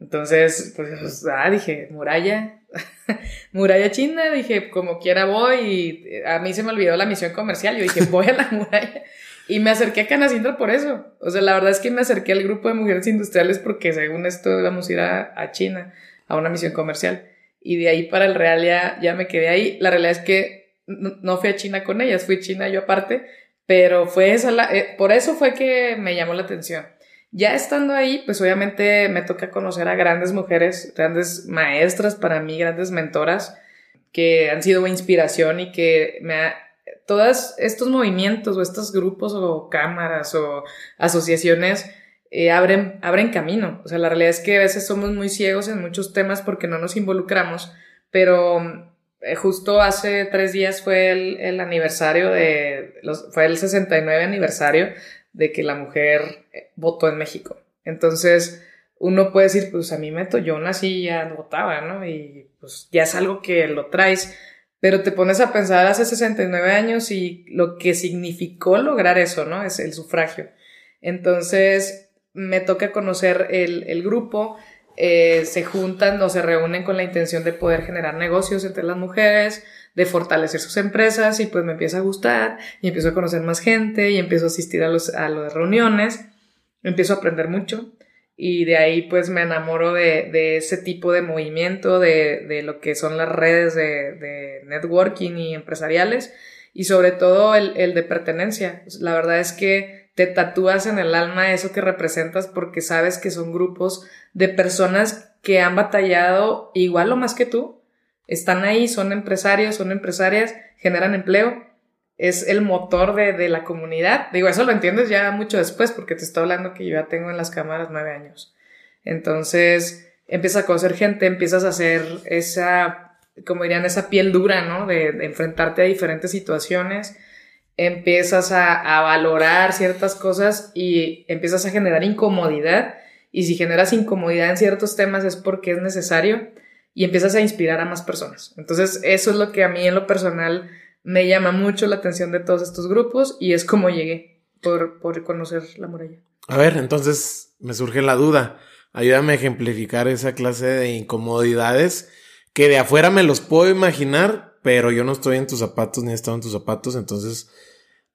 Entonces, pues, ah, dije, muralla, (laughs) muralla china, dije, como quiera voy, y a mí se me olvidó la misión comercial, yo dije, voy a la (laughs) muralla. Y me acerqué a Canacintra por eso. O sea, la verdad es que me acerqué al grupo de mujeres industriales porque según esto íbamos a ir a, China a una misión comercial. Y de ahí para el Real ya, ya me quedé ahí. La realidad es que no, fui a China con ellas, fui a China yo aparte, pero fue esa la, eh, por eso fue que me llamó la atención. Ya estando ahí, pues obviamente me toca conocer a grandes mujeres, grandes maestras para mí, grandes mentoras que han sido inspiración y que me ha, todos estos movimientos o estos grupos o cámaras o asociaciones eh, abren, abren camino. O sea, la realidad es que a veces somos muy ciegos en muchos temas porque no nos involucramos, pero eh, justo hace tres días fue el, aniversario de, los, fue el 69 aniversario de que la mujer eh, votó en México. Entonces, uno puede decir, pues a mí me yo nací ya votaba, ¿no? Y pues ya es algo que lo traes pero te pones a pensar hace 69 años y lo que significó lograr eso, ¿no? Es el sufragio. Entonces, me toca conocer el, grupo, eh, se juntan o se reúnen con la intención de poder generar negocios entre las mujeres, de fortalecer sus empresas y pues me empieza a gustar y empiezo a conocer más gente y empiezo a asistir a, los, a las reuniones, empiezo a aprender mucho y de ahí pues me enamoro de, ese tipo de movimiento, de, lo que son las redes de, networking y empresariales y sobre todo el, de pertenencia. La verdad es que te tatúas en el alma eso que representas porque sabes que son grupos de personas que han batallado igual o más que tú, están ahí, son empresarios, son empresarias, generan empleo es el motor de, la comunidad. Digo, eso lo entiendes ya mucho después porque te estoy hablando que yo ya tengo en las cámaras nueve años. Entonces, empiezas a conocer gente, empiezas a hacer esa, como dirían, esa piel dura, ¿no? De, enfrentarte a diferentes situaciones, empiezas a, a, valorar ciertas cosas y empiezas a generar incomodidad. Y si generas incomodidad en ciertos temas es porque es necesario y empiezas a inspirar a más personas. Entonces, eso es lo que a mí en lo personal me llama mucho la atención de todos estos grupos y es como llegué por, por conocer la muralla. A ver, entonces me surge la duda. Ayúdame a ejemplificar esa clase de incomodidades que de afuera me los puedo imaginar, pero yo no estoy en tus zapatos ni he estado en tus zapatos, entonces,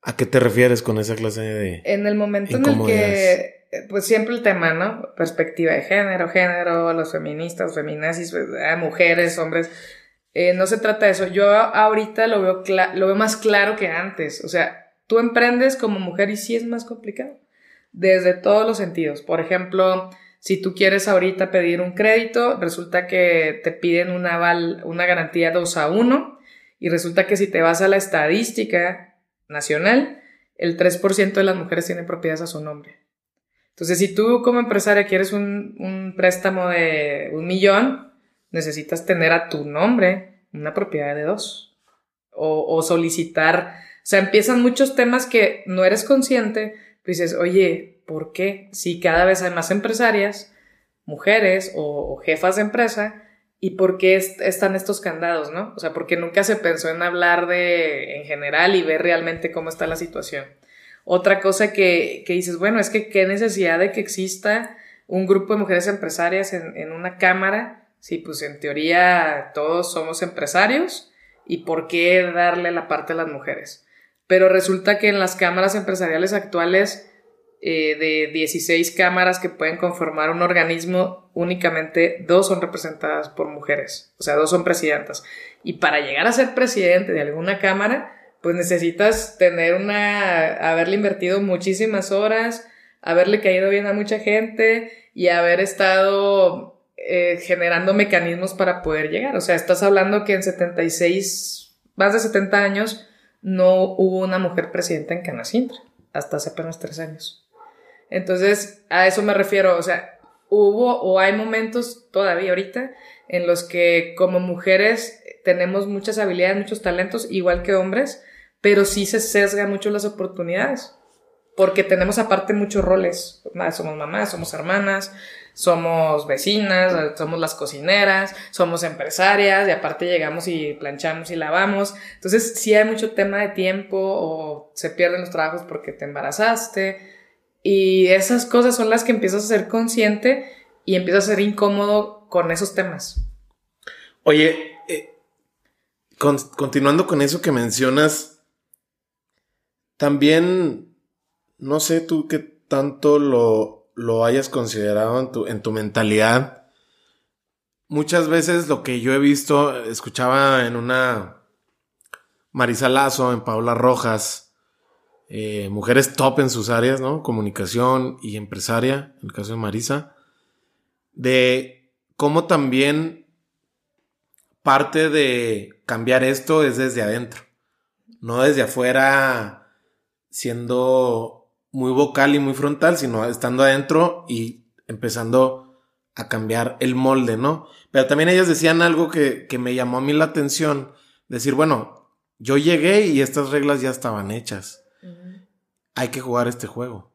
¿a qué te refieres con esa clase de... En el momento en el que, pues siempre el tema, ¿no? Perspectiva de género, género, los feministas, feminazis, pues, mujeres, hombres, eh, no se trata de eso. Yo ahorita lo veo, lo veo más claro que antes. O sea, tú emprendes como mujer y sí es más complicado. Desde todos los sentidos. Por ejemplo, si tú quieres ahorita pedir un crédito, resulta que te piden una, val, una garantía 2 a 1 y resulta que si te vas a la estadística nacional, el 3% de las mujeres tienen propiedades a su nombre. Entonces, si tú como empresaria quieres un, un préstamo de un millón, necesitas tener a tu nombre una propiedad de dos. O, solicitar, o sea, empiezan muchos temas que no eres consciente, pues dices, oye, ¿por qué? Si cada vez hay más empresarias, mujeres o, jefas de empresa, ¿y por qué están estos candados, no? O sea, porque nunca se pensó en hablar de, en general y ver realmente cómo está la situación. Otra cosa que, que dices, bueno, es que qué necesidad de que exista un grupo de mujeres empresarias en, en una cámara Sí, pues en teoría todos somos empresarios y por qué darle la parte a las mujeres. Pero resulta que en las cámaras empresariales actuales, eh, de 16 cámaras que pueden conformar un organismo, únicamente dos son representadas por mujeres, o sea, dos son presidentas. Y para llegar a ser presidente de alguna cámara, pues necesitas tener una, haberle invertido muchísimas horas, haberle caído bien a mucha gente y haber estado eh, generando mecanismos para poder llegar. O sea, estás hablando que en 76, más de 70 años, no hubo una mujer presidenta en Canacintra, hasta hace apenas tres años. Entonces, a eso me refiero, o sea, hubo o hay momentos todavía ahorita en los que como mujeres tenemos muchas habilidades, muchos talentos, igual que hombres, pero sí se sesgan mucho las oportunidades, porque tenemos aparte muchos roles, somos mamás, somos hermanas, somos vecinas, somos las cocineras, somos empresarias y aparte llegamos y planchamos y lavamos. Entonces, sí hay mucho tema de tiempo o se pierden los trabajos porque te embarazaste y esas cosas son las que empiezas a ser consciente y empiezas a ser incómodo con esos temas. Oye, eh, continuando con eso que mencionas, también, no sé tú qué tanto lo, lo hayas considerado en tu, en tu mentalidad. Muchas veces lo que yo he visto, escuchaba en una Marisa Lazo, en Paula Rojas, eh, mujeres top en sus áreas, ¿no? Comunicación y empresaria, en el caso de Marisa, de cómo también parte de cambiar esto es desde adentro, no desde afuera siendo muy vocal y muy frontal, sino estando adentro y empezando a cambiar el molde, ¿no? Pero también ellas decían algo que, me llamó a mí la atención, decir, bueno, yo llegué y estas reglas ya estaban hechas. Hay que jugar este juego.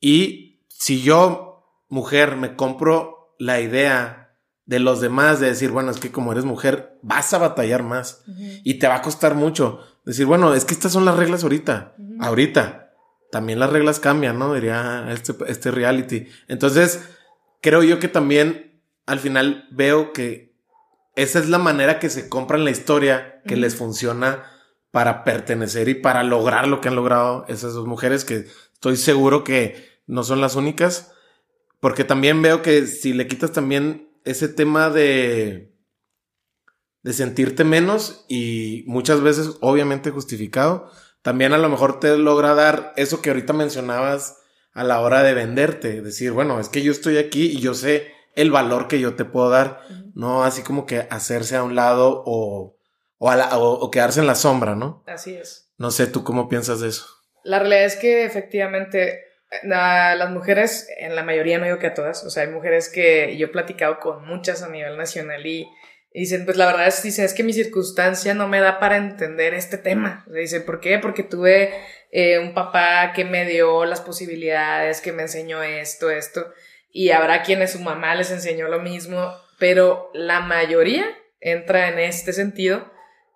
Y si yo, mujer, me compro la idea de los demás de decir, bueno, es que como eres mujer, vas a batallar más y te va a costar mucho. Decir, bueno, es que estas son las reglas ahorita, ahorita también las reglas cambian, ¿no? Diría este, este reality. Entonces, creo yo que también al final veo que esa es la manera que se compran la historia que les funciona para pertenecer y para lograr lo que han logrado esas dos mujeres que estoy seguro que no son las únicas. Porque también veo que si le quitas también ese tema de, de sentirte menos y muchas veces obviamente justificado, también a lo mejor te logra dar eso que ahorita mencionabas a la hora de venderte, decir, bueno, es que yo estoy aquí y yo sé el valor que yo te puedo dar, no así como que hacerse a un lado o, o, quedarse en la sombra, ¿no? Así es. No sé, ¿tú cómo piensas de eso? La realidad es que efectivamente las mujeres, en la mayoría no digo que a todas, o sea, hay mujeres que yo he platicado con muchas a nivel nacional y y dicen, pues la verdad es, dicen, es que mi circunstancia no me da para entender este tema. O dicen, ¿por qué? Porque tuve eh, un papá que me dio las posibilidades, que me enseñó esto, esto. Y habrá quienes su mamá les enseñó lo mismo, pero la mayoría entra en este sentido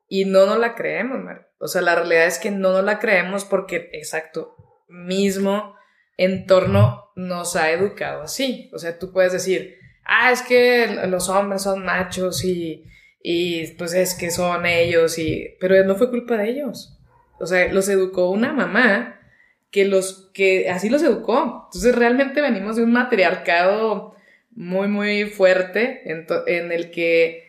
y no nos la creemos, Mar. O sea, la realidad es que no nos la creemos porque, exacto, mismo entorno nos ha educado así. O sea, tú puedes decir, ah, es que los hombres son machos y, y pues es que son ellos y... Pero no fue culpa de ellos. O sea, los educó una mamá que los que así los educó. Entonces realmente venimos de un matriarcado muy, muy fuerte en, en el que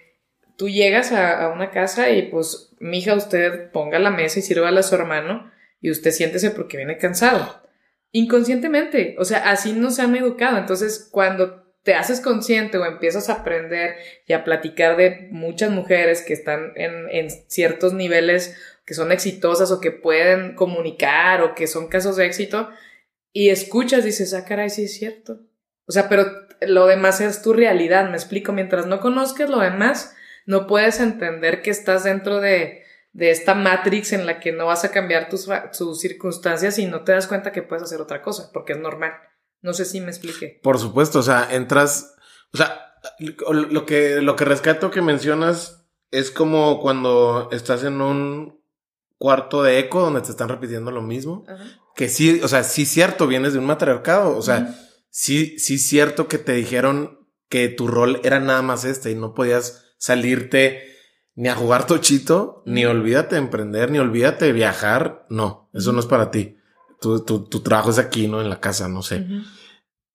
tú llegas a, una casa y pues, mija, usted ponga la mesa y sírvala a su hermano y usted siéntese porque viene cansado. Inconscientemente, o sea, así nos han educado. Entonces, cuando te haces consciente o empiezas a aprender y a platicar de muchas mujeres que están en, ciertos niveles que son exitosas o que pueden comunicar o que son casos de éxito y escuchas, dices, ah, caray, sí es cierto. O sea, pero lo demás es tu realidad, me explico, mientras no conozcas lo demás, no puedes entender que estás dentro de, de esta matrix en la que no vas a cambiar tus, tus circunstancias y no te das cuenta que puedes hacer otra cosa, porque es normal. No sé si me expliqué. Por supuesto, o sea, entras, o sea, lo que, lo que rescato que mencionas es como cuando estás en un cuarto de eco donde te están repitiendo lo mismo. Que sí, o sea, sí cierto, vienes de un matriarcado, o sea, sí, sí cierto que te dijeron que tu rol era nada más este y no podías salirte ni a jugar tochito, ni olvídate de emprender, ni olvídate de viajar. No, eso no es para ti. Tu, tu, tu trabajo es aquí, ¿no? En la casa, no sé.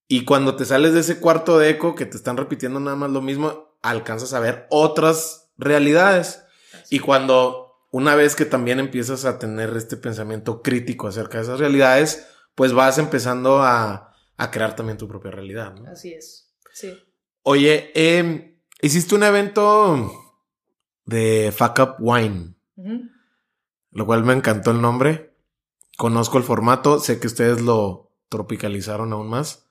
Y cuando te sales de ese cuarto de eco que te están repitiendo nada más lo mismo, alcanzas a ver otras realidades. Y cuando una vez que también empiezas a tener este pensamiento crítico acerca de esas realidades, pues vas empezando a, a crear también tu propia realidad. ¿no? Así es. Sí. Oye, eh, hiciste un evento de Fuck Up Wine, lo cual me encantó el nombre. Conozco el formato, sé que ustedes lo tropicalizaron aún más.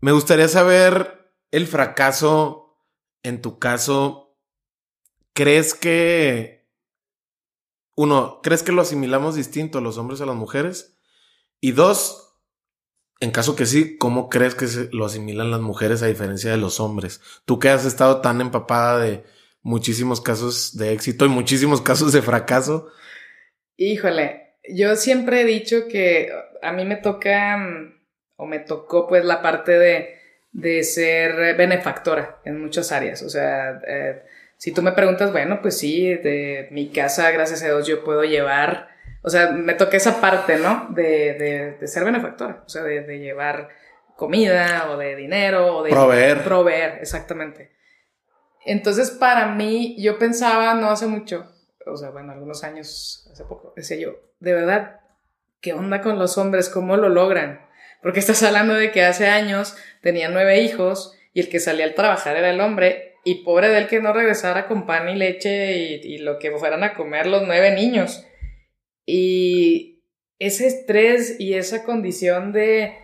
Me gustaría saber el fracaso en tu caso. ¿Crees que, uno, crees que lo asimilamos distinto los hombres a las mujeres? Y dos, en caso que sí, ¿cómo crees que se lo asimilan las mujeres a diferencia de los hombres? Tú que has estado tan empapada de muchísimos casos de éxito y muchísimos casos de fracaso. Híjole, yo siempre he dicho que a mí me toca, mm, o me tocó pues la parte de, de ser benefactora en muchas áreas. O sea, eh, si tú me preguntas, bueno, pues sí, de mi casa, gracias a Dios, yo puedo llevar o sea, me toca esa parte, ¿no? De, de, ser benefactora, o sea, de, llevar comida o de dinero o de... Proveer. Proveer, exactamente. Entonces, para mí, yo pensaba no hace mucho, o sea, bueno, algunos años, hace poco, decía yo, de verdad, ¿qué onda con los hombres? ¿Cómo lo logran? Porque estás hablando de que hace años tenía nueve hijos y el que salía al trabajar era el hombre y pobre de él que no regresara con pan y leche y, y lo que fueran a comer los nueve niños. Y ese estrés y esa condición de,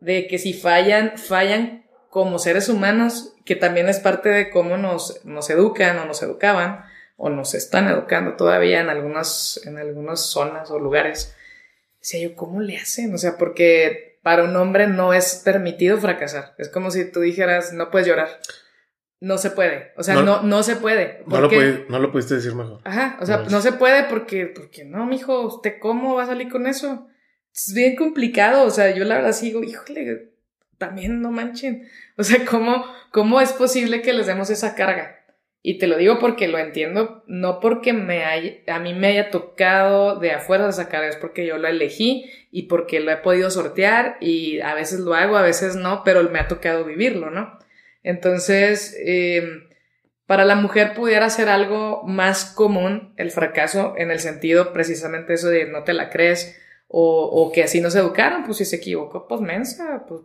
de que si fallan, fallan como seres humanos, que también es parte de cómo nos, nos educan o nos educaban o nos están educando todavía en algunas, en algunas zonas o lugares. Decía yo, ¿cómo le hacen? O sea, porque para un hombre no es permitido fracasar. Es como si tú dijeras, no puedes llorar no se puede. O sea, no, no, se puede. No lo, puede, no lo pudiste decir mejor. Ajá, o sea, no, se puede porque, porque no, mijo, ¿usted cómo va a salir con eso? Es bien complicado, o sea, yo la verdad sigo, híjole, también no manchen. (laughs) O sea, ¿cómo, cómo es posible que les demos esa carga? Y te lo digo porque lo entiendo, no porque me a mí me haya tocado de afuera esa carga, es porque yo lo elegí y porque lo he podido sortear y a veces lo hago, a veces no, pero me ha tocado vivirlo, ¿no? Entonces, em, para la mujer pudiera ser algo más común el fracaso en el sentido precisamente eso de no te la crees o, que así nos educaron, pues si se equivocó, pues mensa, pues,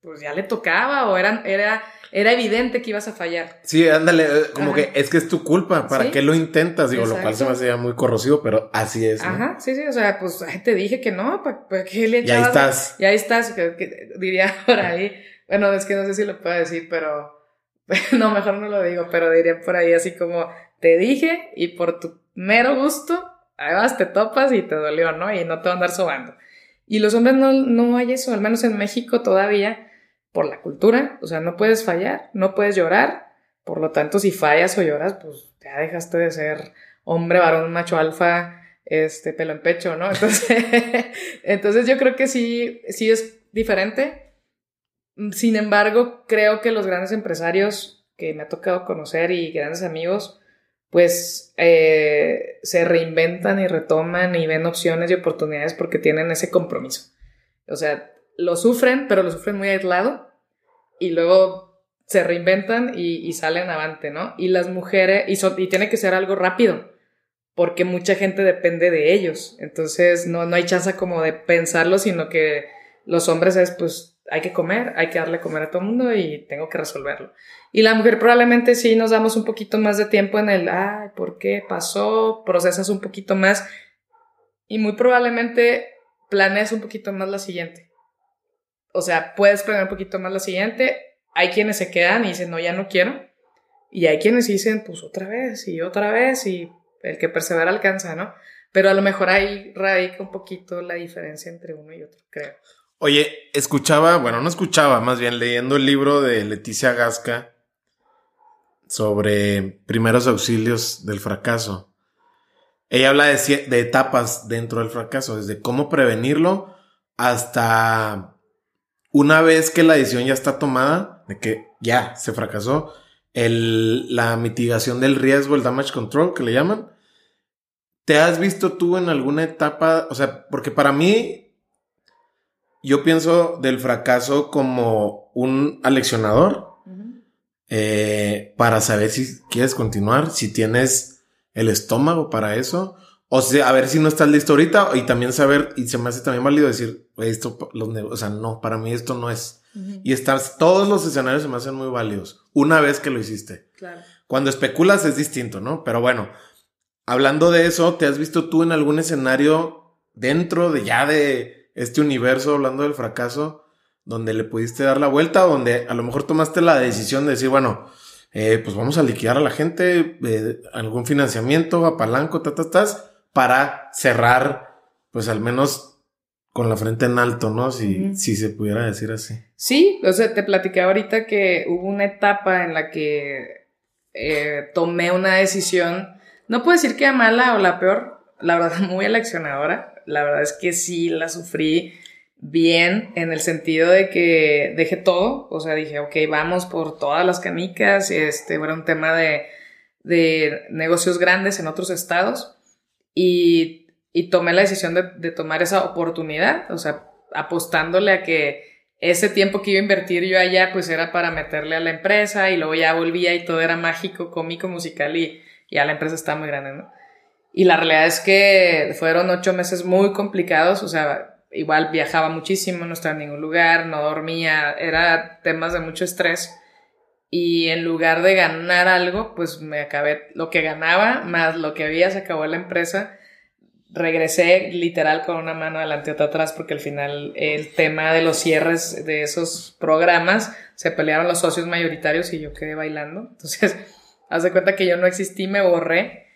pues ya le tocaba o era, era, era evidente que ibas a fallar. Sí, ándale, eh, como que es que es tu culpa, ¿para qué lo intentas? Digo, lo cual se me hacía muy corrosivo, pero así es. Ajá, sí, sí, o sea, pues te dije que no, ¿para, qué le echabas? Y ahí estás. Y ahí estás, diría por ahí bueno, es que no sé si lo puedo decir, pero (laughs) no, mejor no lo digo, pero diría por ahí así como, te dije y por tu mero gusto, vas, te topas y te dolió, ¿no? Y no te va a andar sobando. Y los hombres no, no hay eso, al menos en México todavía, por la cultura, o sea, no puedes fallar, no puedes llorar, por lo tanto, si fallas o lloras, pues ya dejaste de ser hombre, varón, macho alfa, este, pelo en pecho, ¿no? (laughs) Entonces, entonces yo creo que sí, sí es diferente sin embargo, creo que los grandes empresarios que me ha tocado conocer y grandes amigos, pues eh, se reinventan y retoman y ven opciones y oportunidades porque tienen ese compromiso. O sea, lo sufren, pero lo sufren muy aislado y luego se reinventan y, salen avante, ¿no? Y las mujeres, y, y tiene que ser algo rápido, porque mucha gente depende de ellos. Entonces, no, no hay chance como de pensarlo, sino que los hombres es, pues, hay que comer, hay que darle comer a todo el mundo y tengo que resolverlo. Y la mujer probablemente sí nos damos un poquito más de tiempo en el, ay, ¿por qué pasó? Procesas un poquito más y muy probablemente planeas un poquito más la siguiente. O sea, puedes planear un poquito más la siguiente. Hay quienes se quedan y dicen, no, ya no quiero. Y hay quienes dicen, pues otra vez y otra vez y el que persevera alcanza, ¿no? Pero a lo mejor ahí radica un poquito la diferencia entre uno y otro, creo. Oye, escuchaba, bueno, no escuchaba, más bien leyendo el libro de Leticia Gasca sobre primeros auxilios del fracaso. Ella habla de, de etapas dentro del fracaso, desde cómo prevenirlo hasta una vez que la decisión ya está tomada, de que ya se fracasó, el, la mitigación del riesgo, el damage control que le llaman. ¿Te has visto tú en alguna etapa? O sea, porque para mí, yo pienso del fracaso como un aleccionador eh, para saber si quieres continuar, si tienes el estómago para eso, o sea, a ver si no estás listo ahorita y también saber, y se me hace también válido decir, esto, los o sea, no, para mí esto no es. Y estás, todos los escenarios se me hacen muy válidos una vez que lo hiciste. Claro. Cuando especulas es distinto, ¿no? Pero bueno, hablando de eso, ¿te has visto tú en algún escenario dentro de ya de este universo, hablando del fracaso, donde le pudiste dar la vuelta, donde a lo mejor tomaste la decisión de decir, bueno, eh, pues vamos a liquidar a la gente, eh, algún financiamiento, apalanco, ta, ta, ta, para cerrar, pues al menos con la frente en alto, ¿no? Si, si se pudiera decir así. Sí, o sea, te platiqué ahorita que hubo una etapa en la que eh, tomé una decisión, no puedo decir que mala o la peor, la verdad (laughs) muy eleccionadora, la verdad es que sí la sufrí bien en el sentido de que dejé todo, o sea, dije, ok, vamos por todas las canicas, este, era un tema de, de negocios grandes en otros estados y y tomé la decisión de, tomar esa oportunidad, o sea, apostándole a que ese tiempo que iba a invertir yo allá, pues era para meterle a la empresa y luego ya volvía y todo era mágico, cómico, musical y ya la empresa estaba muy grande, ¿no? Y la realidad es que fueron ocho meses muy complicados, o sea, igual viajaba muchísimo, no estaba en ningún lugar, no dormía, era temas de mucho estrés. Y en lugar de ganar algo, pues me acabé lo que ganaba, más lo que había, se acabó la empresa regresé literal con una mano adelante y otra atrás porque al final el tema de los cierres de esos programas se pelearon los socios mayoritarios y yo quedé bailando. Entonces, (laughs) haz de cuenta que yo no existí, me borré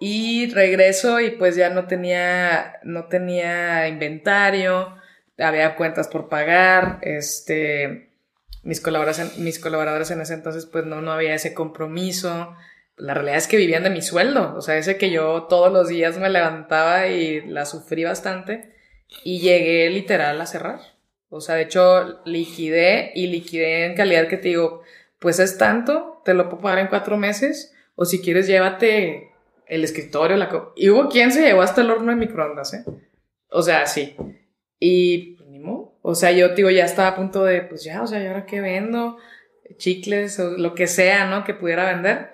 y regreso y pues ya no tenía, no tenía inventario, había cuentas por pagar, este, mis colaboradores, mis colaboradores en ese entonces pues no, no había ese compromiso la realidad es que vivían de mi sueldo, o sea, ese que yo todos los días me levantaba y la sufrí bastante y llegué literal a cerrar. O sea, de hecho, liquidé y liquidé en calidad que te digo, pues es tanto, te lo puedo pagar en cuatro meses, o si quieres llévate el escritorio, la... y hubo quien se llevó hasta el horno de microondas, ¿eh? O sea, sí. Y, pues, ni modo. O sea, yo, digo, ya estaba a punto de, pues ya, o sea, ¿y ahora qué vendo? Chicles o lo que sea, ¿no? Que pudiera vender.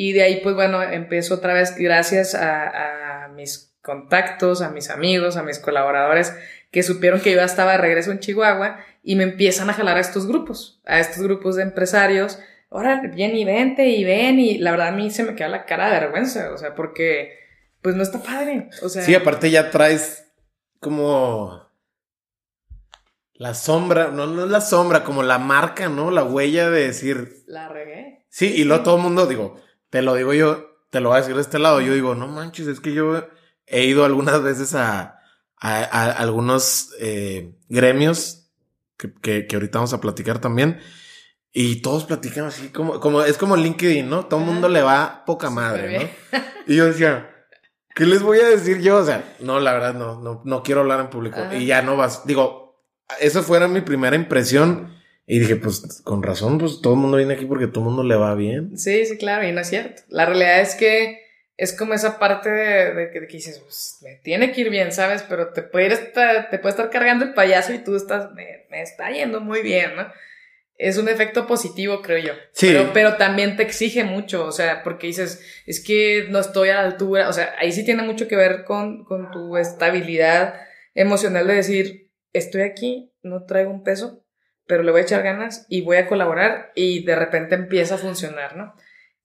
Y de ahí, pues bueno, empezó otra vez gracias a, mis contactos, a mis amigos, a mis colaboradores que supieron que yo estaba de regreso en Chihuahua y me empiezan a jalar a estos grupos, a estos grupos de empresarios. Ahora, bien y vente y ven y la verdad a mí se me queda la cara de vergüenza, o sea, porque pues no está padre. O sea, sí, aparte ya traes como la sombra, no, no es la sombra, como la marca, ¿no? La huella de decir. La regué. Sí, y luego todo el mundo, digo, te lo digo yo, te lo voy a decir de este lado. Yo digo, no manches, es que yo he ido algunas veces a, a, algunos eh, gremios que, que, que, ahorita vamos a platicar también. Y todos platican así como, como es como LinkedIn, ¿no? Todo el mundo le va poca madre, ¿no? Y yo decía, ¿qué les voy a decir yo? O sea, no, la verdad, no, no, no quiero hablar en público. Y ya no vas. Digo, eso fuera mi primera impresión. Y dije, pues con razón, pues todo el mundo viene aquí porque todo el mundo le va bien. Sí, sí, claro, y no es cierto. La realidad es que es como esa parte de, que, dices, pues me tiene que ir bien, ¿sabes? Pero te puede, estar, te puede estar cargando el payaso y tú estás, me, está yendo muy bien, ¿no? Es un efecto positivo, creo yo. Sí. Pero, pero, también te exige mucho, o sea, porque dices, es que no estoy a la altura, o sea, ahí sí tiene mucho que ver con, con tu estabilidad emocional de decir, estoy aquí, no traigo un peso, pero le voy a echar ganas y voy a colaborar y de repente empieza a funcionar, ¿no?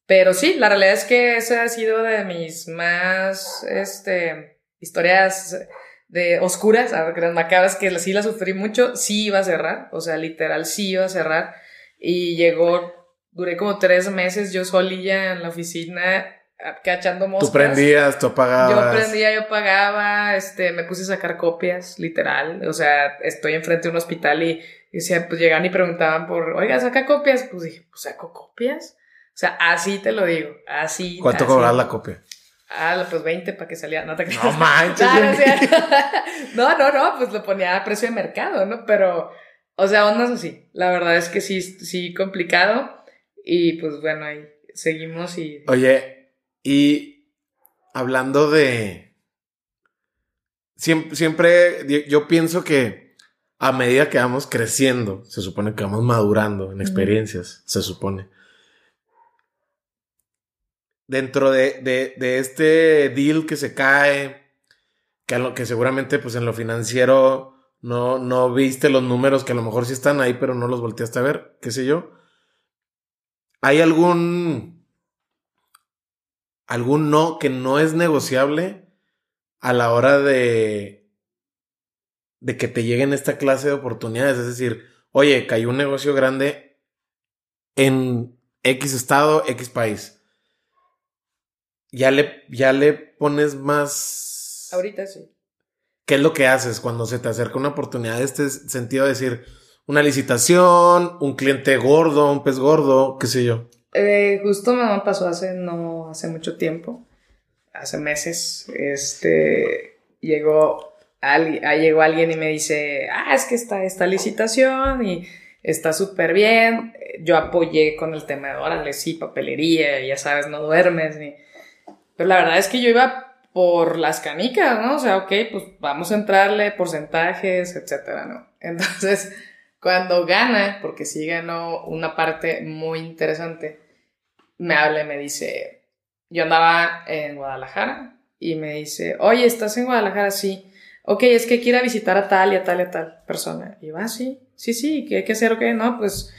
Pero sí, la realidad es que esa ha sido de mis más, este, historias de oscuras, a ver, las macabras, que sí la sufrí mucho, sí iba a cerrar, o sea, literal, sí iba a cerrar. Y llegó, duré como tres meses yo solilla en la oficina, cachando moscas. Tú prendías, tú pagabas. Yo prendía, yo pagaba, este, me puse a sacar copias, literal. O sea, estoy enfrente de un hospital y y decía, pues llegaban y preguntaban por, oiga, ¿saca copias? Pues dije, pues saco copias. O sea, así te lo digo, así. ¿Cuánto cobras la copia? Ah, pues 20 para que saliera. No, te no manches. (laughs) (laughs) no, no, no, pues lo ponía a precio de mercado, ¿no? Pero, o sea, ondas así. La verdad es que sí, sí, complicado. Y pues bueno, ahí seguimos y... Oye, y hablando de... Siempre, siempre yo pienso que a medida que vamos creciendo, se supone que vamos madurando en experiencias, se supone. Dentro de, de, este deal que se cae, que, lo, que seguramente pues en lo financiero no, no viste los números que a lo mejor sí están ahí, pero no los volteaste a ver, qué sé yo. ¿Hay algún algún no que no es negociable a la hora de de que te lleguen esta clase de oportunidades, es decir, oye, cayó un negocio grande en X estado, X país. Ya le, ya le pones más. Ahorita sí. ¿Qué es lo que haces cuando se te acerca una oportunidad de este sentido? De decir, una licitación, un cliente gordo, un pez gordo, qué sé yo. Eh, justo me pasó hace no hace mucho tiempo, hace meses, este llegó, llegó alguien y me dice, ah, es que está esta licitación y está súper bien. Yo apoyé con el tema de, órale, sí, papelería, ya sabes, no duermes. Ni... Pero la verdad es que yo iba por las canicas, ¿no? O sea, ok, pues vamos a entrarle porcentajes, etcétera, ¿no? (laughs) Entonces, cuando gana, porque sí ganó una parte muy interesante, me habla y me dice, yo andaba en Guadalajara y me dice, oye, ¿estás en Guadalajara? Sí. Ok, es que quiero visitar a tal y a tal y a tal persona. Y yo, ah, sí, sí, sí, ¿qué hay que hacer o qué? No, pues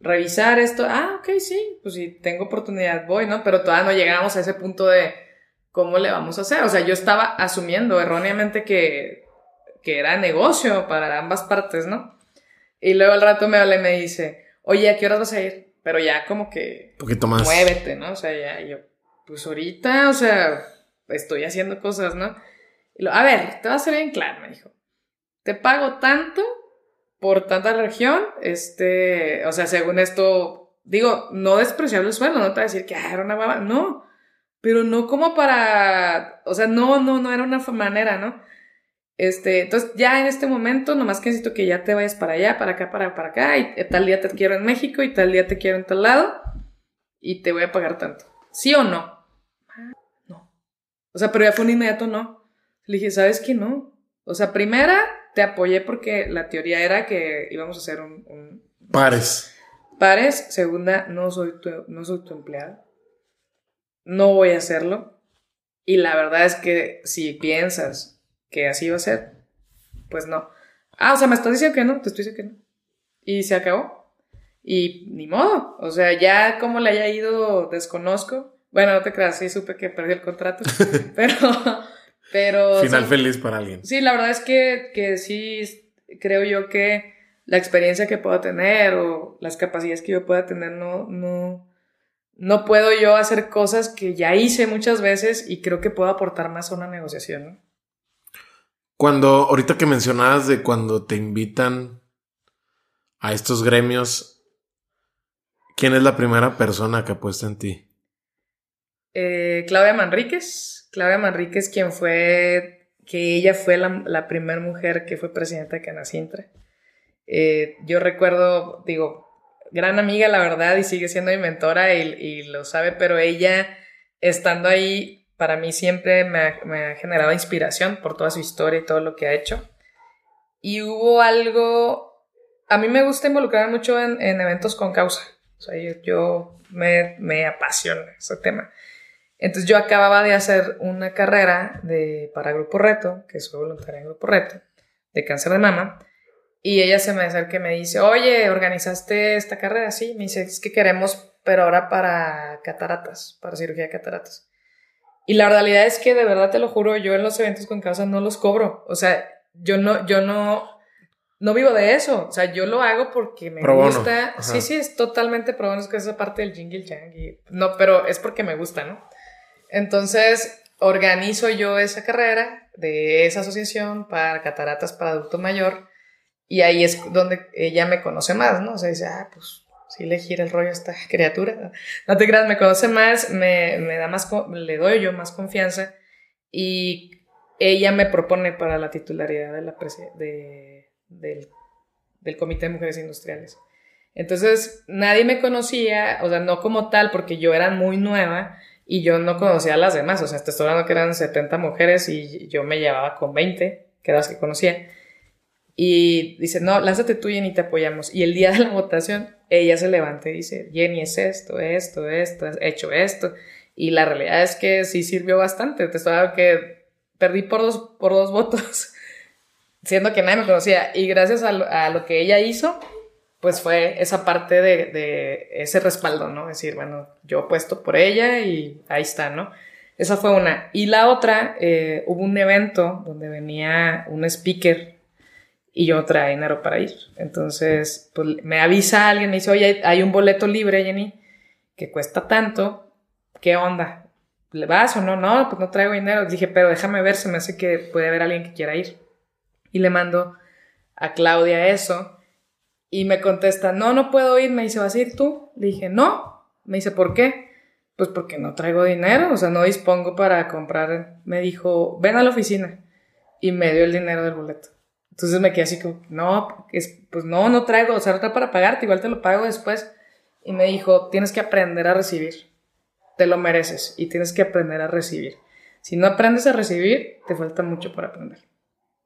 revisar esto. Ah, ok, sí, pues si tengo oportunidad voy, ¿no? Pero todavía no llegamos a ese punto de cómo le vamos a hacer. O sea, yo estaba asumiendo erróneamente que, que era negocio para ambas partes, ¿no? Y luego al rato me habla y me dice, oye, ¿a qué horas vas a ir? Pero ya como que... poquito más. Muévete, ¿no? O sea, ya yo, pues ahorita, o sea, estoy haciendo cosas, ¿no? Y lo, a ver, te va a ser bien claro, me dijo. Te pago tanto por tanta región, este, o sea, según esto, digo, no despreciable el sueldo, no te voy a decir que ah, era una baba, no, pero no como para, o sea, no, no, no era una manera, ¿no? Este, entonces ya en este momento, nomás que necesito que ya te vayas para allá, para acá, para, para acá, y tal día te quiero en México y tal día te quiero en tal lado, y te voy a pagar tanto. ¿Sí o no? no. O sea, pero ya fue un inmediato no. Le dije, ¿sabes qué no? O sea, primera, te apoyé porque la teoría era que íbamos a hacer un... Pares. Pares. Segunda, no soy, tu, no soy tu empleado. No voy a hacerlo. Y la verdad es que si piensas que así va a ser, pues no. Ah, o sea, me estás diciendo que no, te estoy diciendo que no. Y se acabó. Y ni modo. O sea, ya como le haya ido, desconozco. Bueno, no te creas, sí supe que perdí el contrato. (laughs) pero, pero. Final feliz para alguien. Sí, la verdad es que, que sí creo yo que la experiencia que puedo tener o las capacidades que yo pueda tener no, no, no puedo yo hacer cosas que ya hice muchas veces y creo que puedo aportar más a una negociación, ¿no? Cuando, ahorita que mencionabas de cuando te invitan a estos gremios, ¿quién es la primera persona que apuesta en ti? Eh, Claudia Manríquez. Claudia Manríquez, quien fue, que ella fue la, la primera mujer que fue presidenta de Canacintra. Eh, yo recuerdo, digo, gran amiga, la verdad, y sigue siendo mi mentora y, lo sabe, pero ella, estando ahí, para mí siempre me ha, generado inspiración por toda su historia y todo lo que ha hecho. Y hubo algo, a mí me gusta involucrar mucho en, eventos con causa. O sea, yo, me, me, apasiona ese tema. Entonces yo acababa de hacer una carrera de, para Grupo Reto, que soy voluntaria en Grupo Reto, de cáncer de mama. Y ella se me acerca y me dice, oye, ¿organizaste esta carrera? Sí, me dice, es que queremos, pero ahora para cataratas, para cirugía de cataratas. Y la realidad es que de verdad te lo juro, yo en los eventos con causa no los cobro. O sea, yo no, yo no, no vivo de eso. O sea, yo lo hago porque me gusta. Sí, sí, es totalmente pro bono, es que esa parte del jingle jang. no, pero es porque me gusta, ¿no? Entonces, organizo yo esa carrera de esa asociación para cataratas para adulto mayor. Y ahí es donde ella me conoce más, ¿no? O sea, dice, ah, pues sí le gira el rollo a esta (laughs) criatura. No te creas, me conoce más, me, me da más, le doy yo más confianza y ella me propone para la titularidad de la de, del, del, Comité de Mujeres Industriales. Entonces, nadie me conocía, o sea, no como tal, porque yo era muy nueva y yo no conocía a las demás. O sea, te estoy hablando que eran 70 mujeres y yo me llevaba con 20, que eran las que conocía. Y dice, no, lánzate tú, Jenny, te apoyamos. Y el día de la votación, ella se levanta y dice, Jenny, es esto, esto, esto, has hecho esto. Y la realidad es que sí sirvió bastante. Te estoy hablando que perdí por dos, por dos votos, (laughs) siendo que nadie me conocía. Y gracias a lo, que ella hizo, pues fue esa parte de, de, ese respaldo, ¿no? Decir, bueno, yo he puesto por ella y ahí está, ¿no? Esa fue una. Y la otra, eh, hubo un evento donde venía un speaker y yo traía dinero para ir. Entonces, pues me avisa alguien, me dice, oye, hay un boleto libre, Jenny, que cuesta tanto, ¿qué onda? ¿Le vas o no? No, pues no traigo dinero. Dije, pero déjame ver, se me hace que puede haber alguien que quiera ir. Y le mando a Claudia eso. Y me contesta, no, no puedo ir. Me dice, ¿vas a ir tú? Le dije, no. Me dice, ¿por qué? Pues porque no traigo dinero, o sea, no dispongo para comprar. Me dijo, ven a la oficina. Y me dio el dinero del boleto. Entonces me quedé así como, no, pues no, no traigo, o sea, no para pagarte, igual te lo pago después. Y me dijo, tienes que aprender a recibir te lo mereces y tienes que aprender a recibir. Si no aprendes a recibir, te falta mucho por aprender.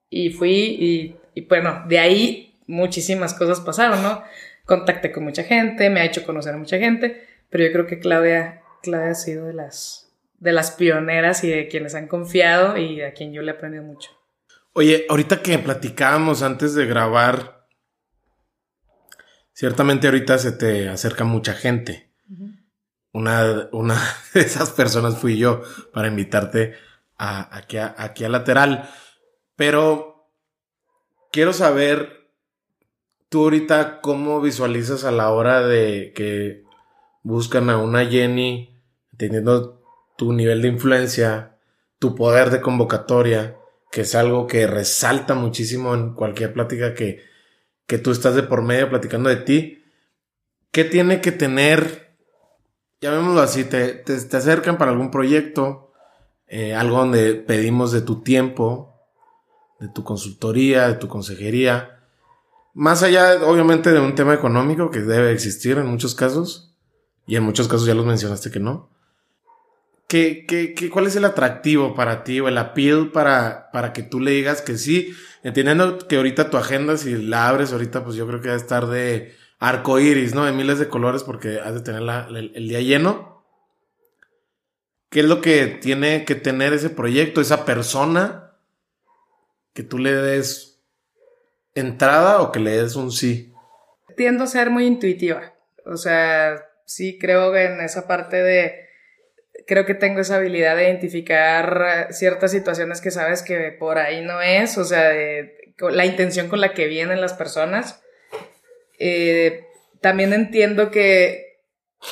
Y fui y, bueno, de ahí muchísimas cosas pasaron, ¿no? Contacté con mucha gente, me ha hecho conocer a mucha gente, pero yo creo que Claudia, Claudia ha sido de las, de las pioneras y de quienes han confiado y a quien yo le he aprendido mucho. Oye, ahorita que platicábamos antes de grabar, ciertamente ahorita se te acerca mucha gente. Una, una (laughs) de esas personas fui yo para invitarte a, aquí, a, aquí a lateral. Pero quiero saber, tú ahorita, cómo visualizas a la hora de que buscan a una Jenny, teniendo tu nivel de influencia, tu poder de convocatoria, que es algo que resalta muchísimo en cualquier plática que, que tú estás de por medio platicando de ti. ¿Qué tiene que tener llamémoslo así, te, te, acercan para algún proyecto, eh, algo donde pedimos de tu tiempo, de tu consultoría, de tu consejería, más allá, obviamente, de un tema económico que debe existir en muchos casos, y en muchos casos ya los mencionaste que no. ¿Qué, qué, qué, cuál es el atractivo para ti o el appeal para, para que tú le digas que sí? Entendiendo que ahorita tu agenda, si la abres ahorita, pues yo creo que va a estar de arco iris, ¿no? De miles de colores porque has de tener el, día lleno. ¿Qué es lo que tiene que tener ese proyecto, esa persona? Que tú le des entrada o que le des un sí. Tiendo a ser muy intuitiva. O sea, sí creo en esa parte de. Creo que tengo esa habilidad de identificar ciertas situaciones que sabes que por ahí no es, o sea, de, la intención con la que vienen las personas eh, también entiendo que,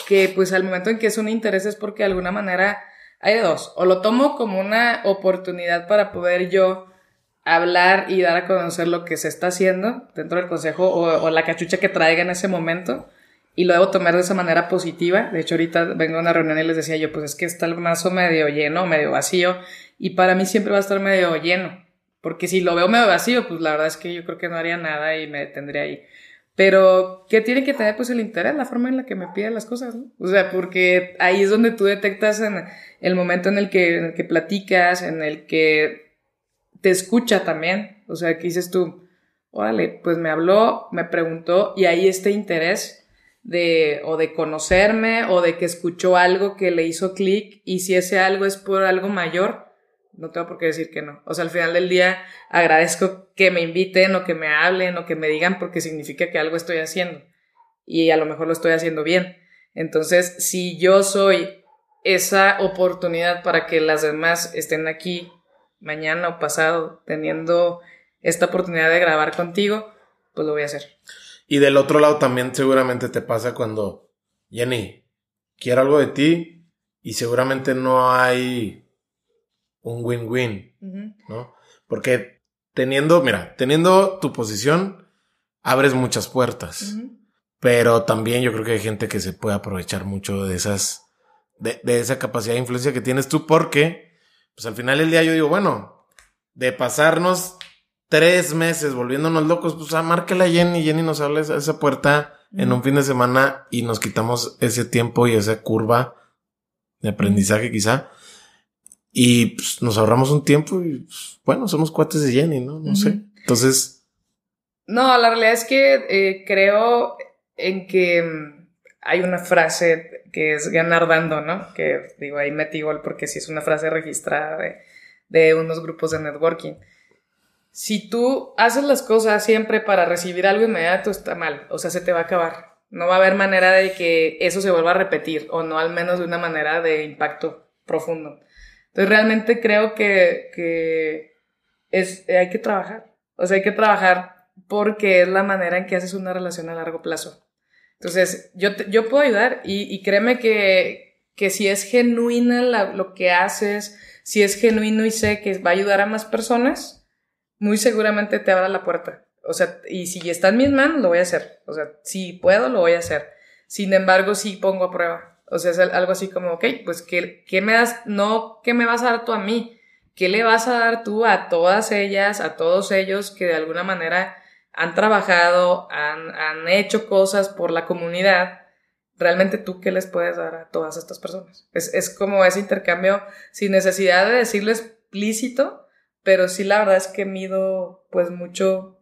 que pues al momento en que es un interés es porque de alguna manera hay dos, o lo tomo como una oportunidad para poder yo hablar y dar a conocer lo que se está haciendo dentro del consejo o, la cachucha que traiga en ese momento y lo debo tomar de esa manera positiva. De hecho, ahorita vengo a una reunión y les decía yo, pues es que está el mazo medio lleno, medio vacío y para mí siempre va a estar medio lleno. Porque si lo veo medio vacío, pues la verdad es que yo creo que no haría nada y me detendría ahí. Pero, ¿qué tiene que tener? Pues el interés, la forma en la que me pide las cosas. O sea, porque ahí es donde tú detectas en el momento en el que, en el que platicas, en el que te escucha también. O sea, que dices tú, órale, pues me habló, me preguntó, y ahí este interés de, o de conocerme, o de que escuchó algo que le hizo clic, y si ese algo es por algo mayor, no tengo por qué decir que no. O sea, al final del día agradezco que me inviten o que me hablen o que me digan porque significa que algo estoy haciendo y a lo mejor lo estoy haciendo bien. Entonces, si yo soy esa oportunidad para que las demás estén aquí mañana o pasado teniendo esta oportunidad de grabar contigo, pues lo voy a hacer. Y del otro lado también seguramente te pasa cuando, Jenny, quiero algo de ti y seguramente no hay un win-win, ¿no? Porque teniendo, mira, teniendo tu posición, abres muchas puertas. Pero también yo creo que hay gente que se puede aprovechar mucho de esas, de, esa capacidad de influencia que tienes tú, porque, pues al final del día yo digo, bueno, de pasarnos tres meses volviéndonos locos, pues a ah, márquela a Jenny, Jenny nos habla esa, esa puerta en un fin de semana y nos quitamos ese tiempo y esa curva de aprendizaje quizá. Y pues, nos ahorramos un tiempo y pues, bueno, somos cuates de Jenny, ¿no? No sé. Entonces... No, la realidad es que eh, creo en que mm, hay una frase que es ganar dando, ¿no? Que digo, ahí metí gol porque sí es una frase registrada de, de unos grupos de networking si tú haces las cosas siempre para recibir algo inmediato, está mal. O sea, se te va a acabar. No va a haber manera de que eso se vuelva a repetir, o no al menos de una manera de impacto profundo. Entonces, realmente creo que, es, hay que trabajar. O sea, hay que trabajar porque es la manera en que haces una relación a largo plazo. Entonces, yo, yo puedo ayudar y, créeme que, que, si es genuina lo que haces, si es genuino y sé que va a ayudar a más personas, muy seguramente te abra la puerta. O sea, y si está en mis manos, lo voy a hacer. O sea, si puedo, lo voy a hacer. Sin embargo, sí pongo a prueba. O sea, es algo así como, ok, pues, ¿qué, qué me das? No, ¿qué me vas a dar tú a mí? ¿Qué le vas a dar tú a todas ellas, a todos ellos que de alguna manera han trabajado, han, han hecho cosas por la comunidad? Realmente tú, ¿qué les puedes dar a todas estas personas? Es, es como ese intercambio sin necesidad de decirles explícito, pero sí la verdad es que mido pues mucho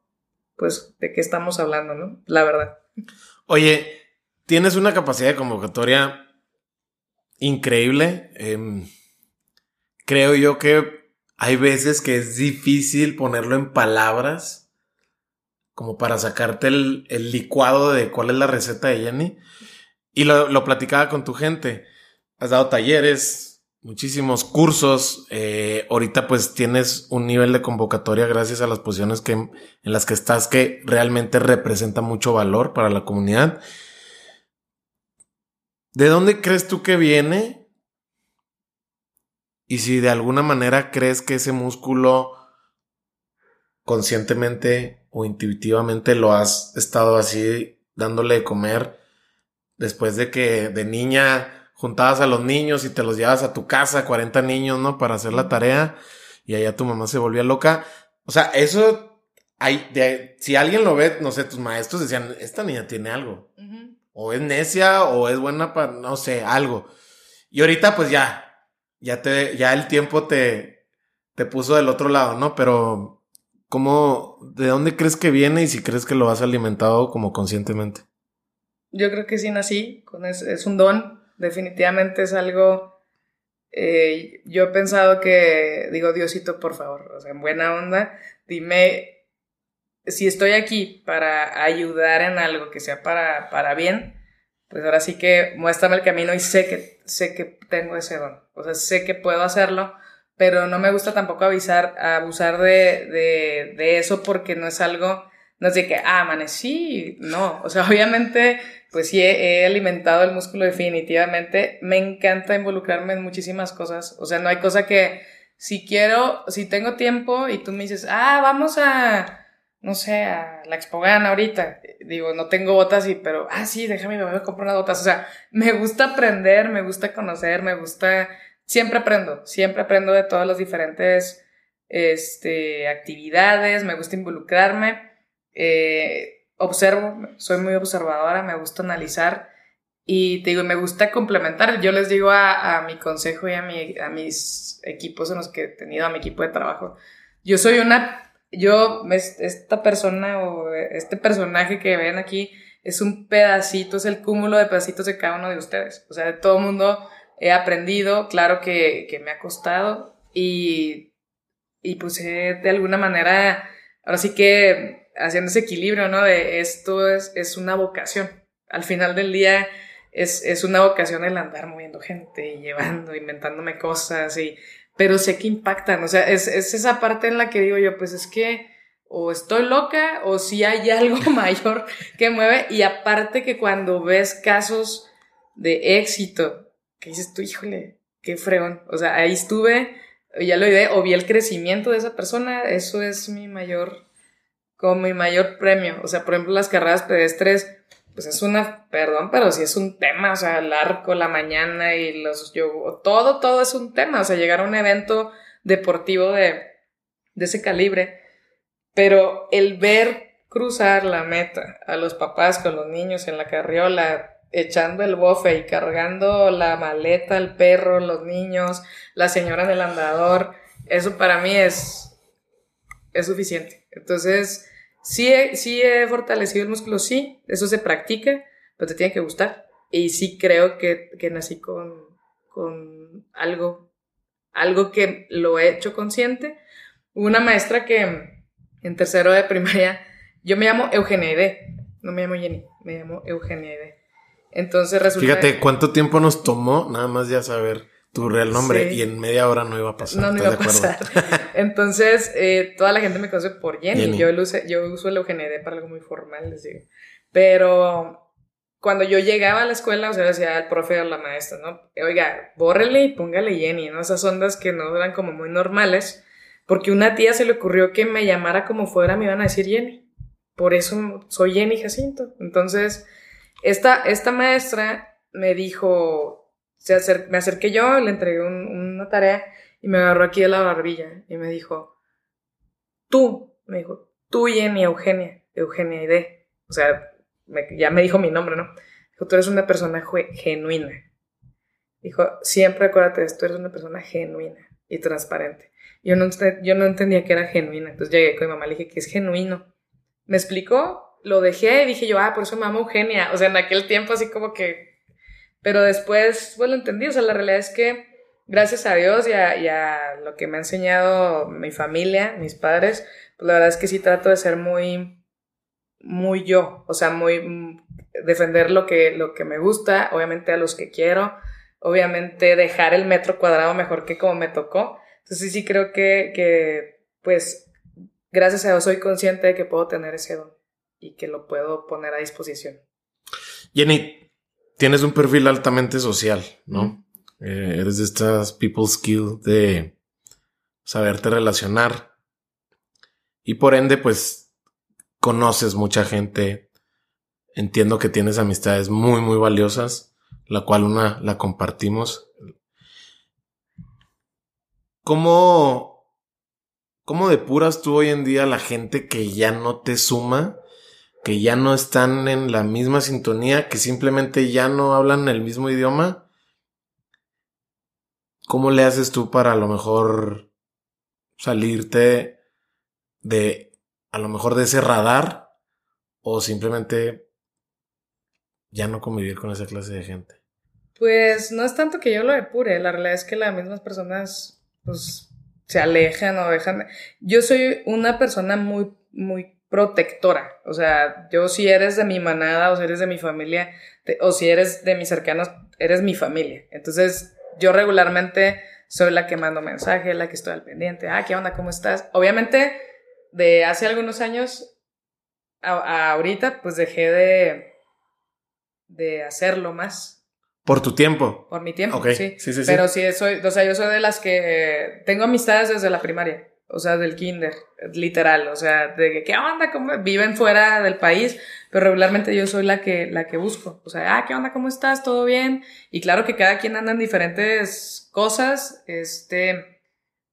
pues de qué estamos hablando, ¿no? La verdad. Oye, tienes una capacidad de convocatoria increíble. Em, creo yo que hay veces que es difícil ponerlo en palabras como para sacarte el, licuado de cuál es la receta de Jenny. Y lo, lo platicaba con tu gente. Has dado talleres, muchísimos cursos. Eh, ahorita pues tienes un nivel de convocatoria gracias a las posiciones que, en las que estás que realmente representa mucho valor para la comunidad. ¿De dónde crees tú que viene? Y si de alguna manera crees que ese músculo conscientemente o intuitivamente lo has estado así dándole de comer después de que de niña juntabas a los niños y te los llevas a tu casa, 40 niños, ¿no? Para hacer la tarea y allá tu mamá se volvía loca. O sea, eso, hay, de, si alguien lo ve, no sé, tus maestros decían, esta niña tiene algo. O es necia o es buena para, no sé, algo. Y ahorita pues ya, ya te, ya el tiempo te, te puso del otro lado, ¿no? Pero, ¿cómo, de dónde crees que viene y si crees que lo has alimentado como conscientemente? Yo creo que sí nací, con es, es un don definitivamente es algo, eh, yo he pensado que, digo, Diosito, por favor, o sea, en buena onda, dime si estoy aquí para ayudar en algo que sea para, para bien, pues ahora sí que muéstrame el camino y sé que, sé que tengo ese don, o sea, sé que puedo hacerlo, pero no me gusta tampoco avisar, abusar de, de, de eso porque no es algo, no es de que, ah, amanecí, no, o sea, (laughs) obviamente pues sí, he, alimentado el músculo definitivamente. Me encanta involucrarme en muchísimas cosas. O sea, no hay cosa que si quiero, si tengo tiempo y tú me dices, ah, vamos a, no sé, a la Expogan ahorita. Digo, no tengo botas y, pero, ah, sí, déjame, me voy a comprar unas botas. O sea, me gusta aprender, me gusta conocer, me gusta, siempre aprendo, siempre aprendo de todas las diferentes, este, actividades, me gusta involucrarme. Eh, observo, soy muy observadora, me gusta analizar y te digo, me gusta complementar. Yo les digo a, mi consejo y a, mi, a mis equipos en los que he tenido, a mi equipo de trabajo, yo soy una, yo, esta persona o este personaje que ven aquí es un pedacito, es el cúmulo de pedacitos de cada uno de ustedes. O sea, de todo mundo he aprendido, claro que, que me ha costado y, y pues de alguna manera, ahora sí que haciendo ese equilibrio, ¿no? De esto es, es una vocación. Al final del día es, es una vocación el andar moviendo gente y llevando, inventándome cosas y... Pero sé que impactan, o sea, es, es esa parte en la que digo yo, pues es que o estoy loca o si hay (laughs) algo mayor que mueve y aparte que cuando ves casos de éxito, que dices tú, híjole, qué freón, o sea, ahí estuve, ya lo vi, o vi el crecimiento de esa persona, eso es mi mayor como mi mayor premio. O sea, por ejemplo, las carreras pedestres, pues es una, perdón, pero sí es un tema, o sea, el arco, la mañana y los yo, todo, todo es un tema, o sea, llegar a un evento deportivo de, de ese calibre, pero el ver cruzar la meta a los papás con los niños en la carriola, echando el bofe y cargando la maleta, el perro, los niños, la señora en el andador, eso para mí es, es suficiente. Entonces, sí he, sí he fortalecido el músculo, sí, eso se practica, pero te tiene que gustar. Y sí creo que, que nací con, con algo, algo que lo he hecho consciente. Una maestra que en tercero de primaria, yo me llamo Eugenia no me llamo Jenny, me llamo Eugenia. Entonces resulta... Fíjate cuánto tiempo nos tomó nada más ya saber tu real nombre y en media hora no iba a pasar. No, no iba a pasar. (laughs) Entonces, eh, toda la gente me conoce por Jenny. Yo, yo uso el Ide para algo muy formal, les digo. Pero cuando yo llegaba a la escuela, o sea, decía al profe o la maestra, ¿no? Oiga, bórrele y póngale Jenny, ¿no? Esas ondas que no eran como muy normales, porque una tía se le ocurrió que me llamara como fuera, me iban a decir Jenny. Por eso soy Jenny Jacinto. Entonces, esta, esta maestra me dijo, se me acerqué yo, le entregué una tarea y me agarró aquí de la barbilla y me dijo, tú, me dijo, tú Jenny Eugenia, Eugenia Ide. O sea, ya me dijo mi nombre, ¿no? Dijo, tú eres una persona genuina. Dijo, siempre acuérdate de esto, eres una persona genuina y transparente. Yo no, yo no entendía que era genuina. Entonces llegué con mi mamá, le dije que es genuino. Me explicó, lo dejé y dije yo, ah, por eso me amo Eugenia. O sea, en aquel tiempo así como que... Pero después, pues lo entendí. O sea, la realidad es que gracias a Dios y a, y a lo que me ha enseñado mi familia, mis padres, pues la verdad es que sí trato de ser muy muy yo, o sea, muy mm, defender lo que, lo que me gusta, obviamente a los que quiero, obviamente dejar el metro cuadrado mejor que como me tocó. Entonces sí creo que, que pues, gracias a Dios soy consciente de que puedo tener ese don y que lo puedo poner a disposición. Jenny, tienes un perfil altamente social, ¿no? Eh, eres de estas people skill de saberte relacionar y por ende, pues conoces mucha gente. Entiendo que tienes amistades muy, muy valiosas, la cual una la compartimos. ¿Cómo, cómo depuras tú hoy en día la gente que ya no te suma, que ya no están en la misma sintonía, que simplemente ya no hablan el mismo idioma? ¿Cómo le haces tú para a lo mejor salirte de a lo mejor de ese radar o simplemente ya no convivir con esa clase de gente? Pues no es tanto que yo lo depure, la realidad es que las mismas personas pues se alejan o dejan. Yo soy una persona muy, muy protectora, o sea, yo si eres de mi manada o si eres de mi familia o si eres de mis cercanos, eres mi familia. Entonces yo regularmente soy la que mando mensaje, la que estoy al pendiente, ah, ¿qué onda? ¿Cómo estás? Obviamente de hace algunos años a, ahorita, pues dejé de, de hacerlo más. ¿Por tu tiempo? Por mi tiempo, sí. Sí, sí. Pero sí, soy, o sea, yo soy de las que tengo amistades desde la primaria, o sea, del kinder, literal, o sea, de que, ¿qué onda? ¿Cómo? Viven fuera del país, pero regularmente yo soy la que, la que busco. O sea, ah, ¿qué onda? ¿Cómo estás? ¿Todo bien? Y claro que cada quien anda en diferentes cosas, este,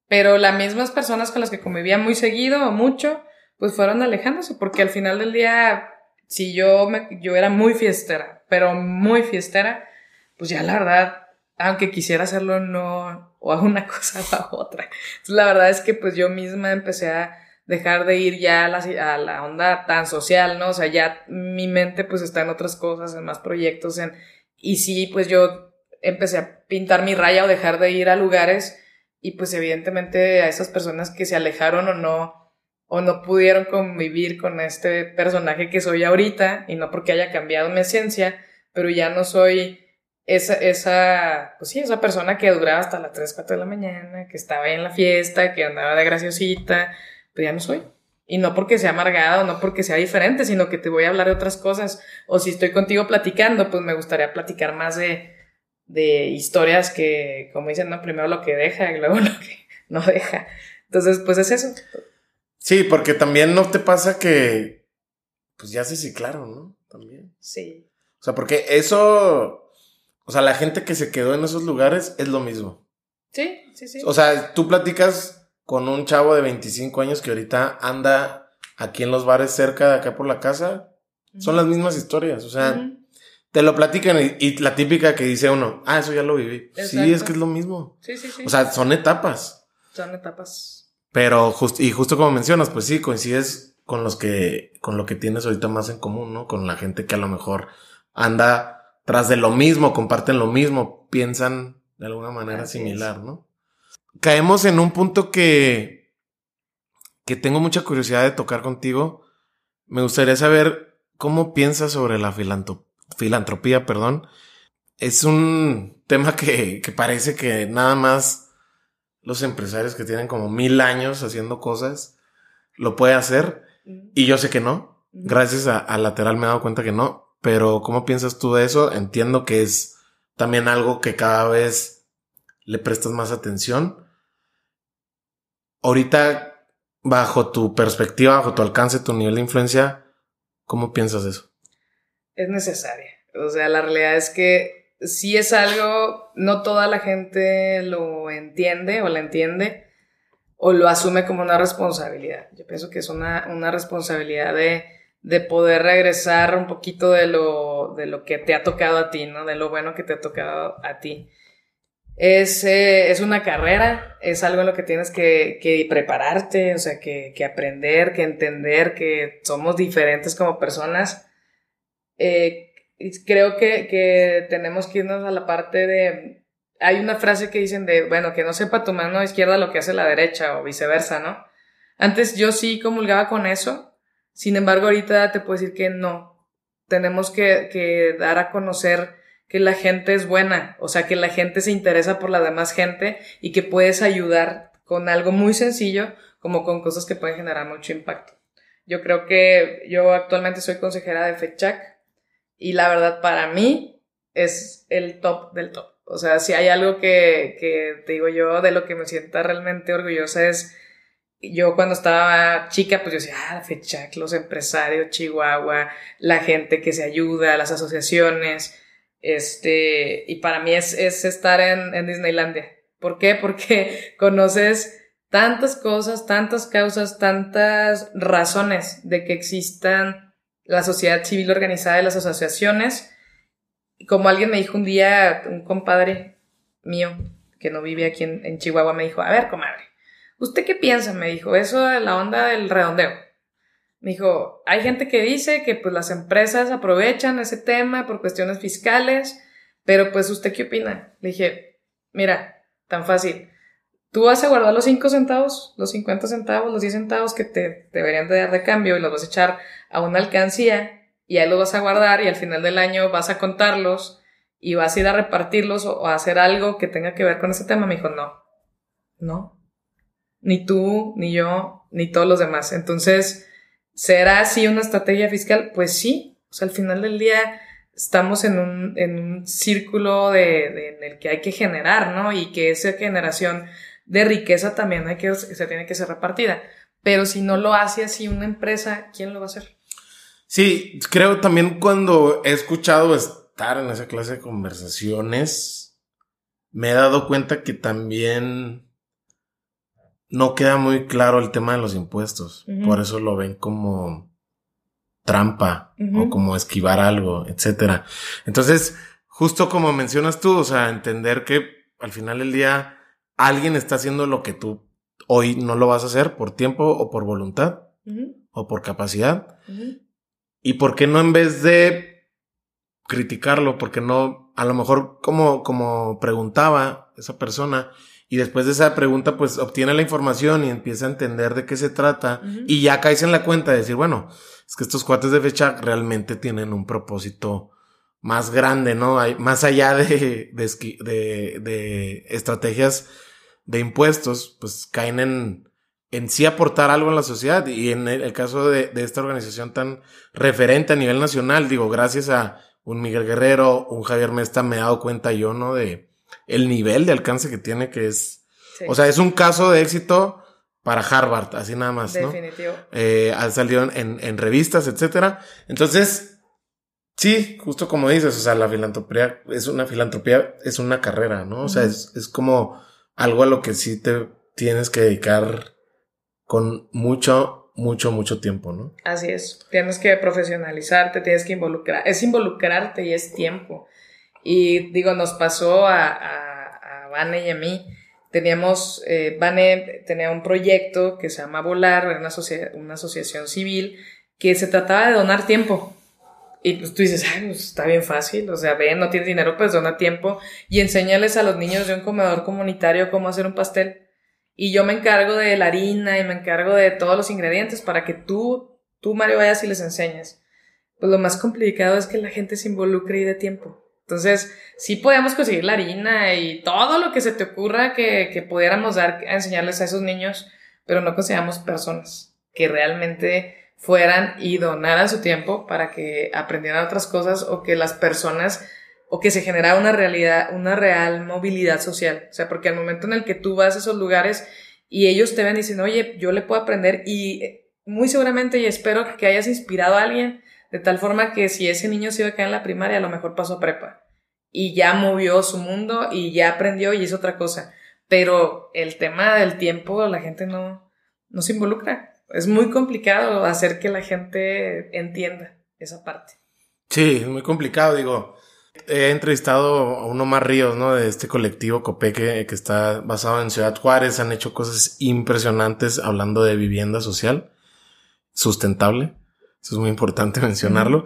pero las mismas personas con las que convivía muy seguido o mucho, pues fueron alejándose, porque al final del día, si yo, me, yo era muy fiestera, pero muy fiestera, pues ya la verdad, aunque quisiera hacerlo, no, o a una (laughs) cosa o otra. Entonces, la verdad es que pues yo misma empecé a dejar de ir ya a la, a la onda tan social, ¿no? O sea, ya mi mente pues está en otras cosas, en más proyectos, en, y sí, pues yo empecé a pintar mi raya o dejar de ir a lugares y pues evidentemente a esas personas que se alejaron o no, o no pudieron convivir con este personaje que soy ahorita, y no porque haya cambiado mi esencia, pero ya no soy esa, esa, pues sí, esa persona que duraba hasta las 3, 4 de la mañana, que estaba ahí en la fiesta, que andaba de graciosita, pues ya no soy. Y no porque sea amargada o no porque sea diferente, sino que te voy a hablar de otras cosas. O si estoy contigo platicando, pues me gustaría platicar más de, de historias que, como dicen, no, primero lo que deja y luego (laughs) lo que no deja. Entonces, pues es eso. Sí, porque también no te pasa que, pues ya se ciclaron, ¿no? También. Sí. O sea, porque eso, o sea, la gente que se quedó en esos lugares es lo mismo. Sí, sí, sí. O sea, tú platicas con un chavo de 25 años que ahorita anda aquí en los bares cerca de acá por la casa, son las mismas historias. O sea, te lo platican y, la típica que dice uno, ah, eso ya lo viví. Sí, es que es lo mismo. Sí, sí, sí. O sea, son etapas. Son etapas. Pero justo, y justo como mencionas, pues sí, coincides con los que, con lo que tienes ahorita más en común, ¿no? Con la gente que a lo mejor anda tras de lo mismo, comparten lo mismo, piensan de alguna manera similar, ¿no? Caemos en un punto que, que tengo mucha curiosidad de tocar contigo. Me gustaría saber cómo piensas sobre la filantropía, perdón. Es un tema que, que parece que nada más los empresarios que tienen como mil años haciendo cosas lo puede hacer. Y yo sé que no. Gracias a, Lateral me he dado cuenta que no. Pero ¿cómo piensas tú de eso? Entiendo que es también algo que cada vez le prestas más atención. Ahorita, bajo tu perspectiva, bajo tu alcance, tu nivel de influencia, ¿cómo piensas eso? Es necesaria. O sea, la realidad es que si es algo, no toda la gente lo entiende o la entiende o lo asume como una responsabilidad. Yo pienso que es una, una responsabilidad de, de, poder regresar un poquito de lo, de lo que te ha tocado a ti, ¿no? De lo bueno que te ha tocado a ti. Es, eh, es una carrera, es algo en lo que tienes que, que prepararte, o sea, que, que, aprender, que entender que somos diferentes como personas. Eh, creo que, que tenemos que irnos a la parte de, hay una frase que dicen de, bueno, que no sepa tu mano izquierda lo que hace la derecha o viceversa, ¿no? Antes yo sí comulgaba con eso, sin embargo ahorita te puedo decir que no. Tenemos que, dar a conocer que la gente es buena, o sea, que la gente se interesa por la demás gente y que puedes ayudar con algo muy sencillo como con cosas que pueden generar mucho impacto. Yo creo que yo actualmente soy consejera de FECHAC y la verdad para mí es el top del top. O sea, si hay algo que, que te digo yo de lo que me sienta realmente orgullosa es, yo cuando estaba chica, pues yo decía, ah, FECHAC, los empresarios, Chihuahua, la gente que se ayuda, las asociaciones, este, y para mí es, es estar en, en Disneylandia. ¿Por qué? Porque (laughs) conoces tantas cosas, tantas causas, tantas razones de que existan la sociedad civil organizada y las asociaciones, como alguien me dijo un día, un compadre mío que no vive aquí en, Chihuahua, me dijo, a ver, comadre, ¿usted qué piensa? Me dijo, eso de la onda del redondeo. Me dijo, hay gente que dice que pues las empresas aprovechan ese tema por cuestiones fiscales, pero pues ¿usted qué opina? Le dije, mira, tan fácil. Tú vas a guardar los 5 centavos, los 50 centavos, los 10 centavos que te deberían de dar de cambio y los vas a echar a una alcancía y ahí los vas a guardar y al final del año vas a contarlos y vas a ir a repartirlos o, a hacer algo que tenga que ver con ese tema. Me dijo, no, no, ni tú, ni yo, ni todos los demás. Entonces, ¿será así una estrategia fiscal? Pues sí, o sea, al final del día estamos en un, en un círculo de, en el que hay que generar, ¿no? Y que esa generación de riqueza también hay que, se tiene que ser repartida. Pero si no lo hace así una empresa, ¿quién lo va a hacer? Sí, creo también cuando he escuchado estar en esa clase de conversaciones, me he dado cuenta que también no queda muy claro el tema de los impuestos. Por eso lo ven como trampa o como esquivar algo, etcétera. Entonces, justo como mencionas tú, o sea, entender que al final del día alguien está haciendo lo que tú hoy no lo vas a hacer por tiempo o por voluntad o por capacidad. ¿Y por qué no en vez de criticarlo? Porque no, a lo mejor como, como preguntaba esa persona y después de esa pregunta pues obtiene la información y empieza a entender de qué se trata y ya caes en la cuenta de decir, bueno, es que estos cuates de fecha realmente tienen un propósito más grande, ¿no? Hay, más allá de, de, de estrategias de impuestos, pues caen en, en sí aportar algo en la sociedad. Y en el, caso de, esta organización tan referente a nivel nacional, digo, gracias a un Miguel Guerrero, un Javier Mesta, me he dado cuenta yo, ¿no? De el nivel de alcance que tiene, que es, o sea, es un caso de éxito para Harvard, así nada más, ¿no? Definitivo. Eh, ha salido en, en revistas, etcétera. Entonces, sí, justo como dices, o sea, la filantropía es una filantropía, es una carrera, ¿no? O sea, es, es como algo a lo que sí te tienes que dedicar con mucho, mucho, mucho tiempo, ¿no? Así es. Tienes que profesionalizarte, tienes que involucrar. Es involucrarte y es tiempo. Y digo, nos pasó a, a, a Vane y a mí. Teníamos, eh, Vane tenía un proyecto que se llama Volar, una, una asociación civil, que se trataba de donar tiempo. Y pues tú dices, ay, pues está bien fácil, o sea, ven, no tienes dinero, pues dona tiempo y enséñales a los niños de un comedor comunitario cómo hacer un pastel. Y yo me encargo de la harina y me encargo de todos los ingredientes para que tú, tú Mario, vayas y les enseñes. Pues lo más complicado es que la gente se involucre y de tiempo. Entonces, sí podemos conseguir la harina y todo lo que se te ocurra que, que pudiéramos dar a enseñarles a esos niños, pero no consigamos personas que realmente fueran y donaran su tiempo para que aprendieran otras cosas o que las personas o que se generara una realidad, una real movilidad social. O sea, porque al momento en el que tú vas a esos lugares y ellos te ven y dicen, oye, yo le puedo aprender y eh, muy seguramente y espero que hayas inspirado a alguien de tal forma que si ese niño se iba a quedar en la primaria, a lo mejor pasó a prepa y ya movió su mundo y ya aprendió y hizo otra cosa. Pero el tema del tiempo, la gente no, no se involucra es muy complicado hacer que la gente entienda esa parte. Sí, es muy complicado, digo. He entrevistado a uno más Ríos, ¿no? De este colectivo Copeque que está basado en Ciudad Juárez. Han hecho cosas impresionantes hablando de vivienda social sustentable. Eso es muy importante (laughs) mencionarlo.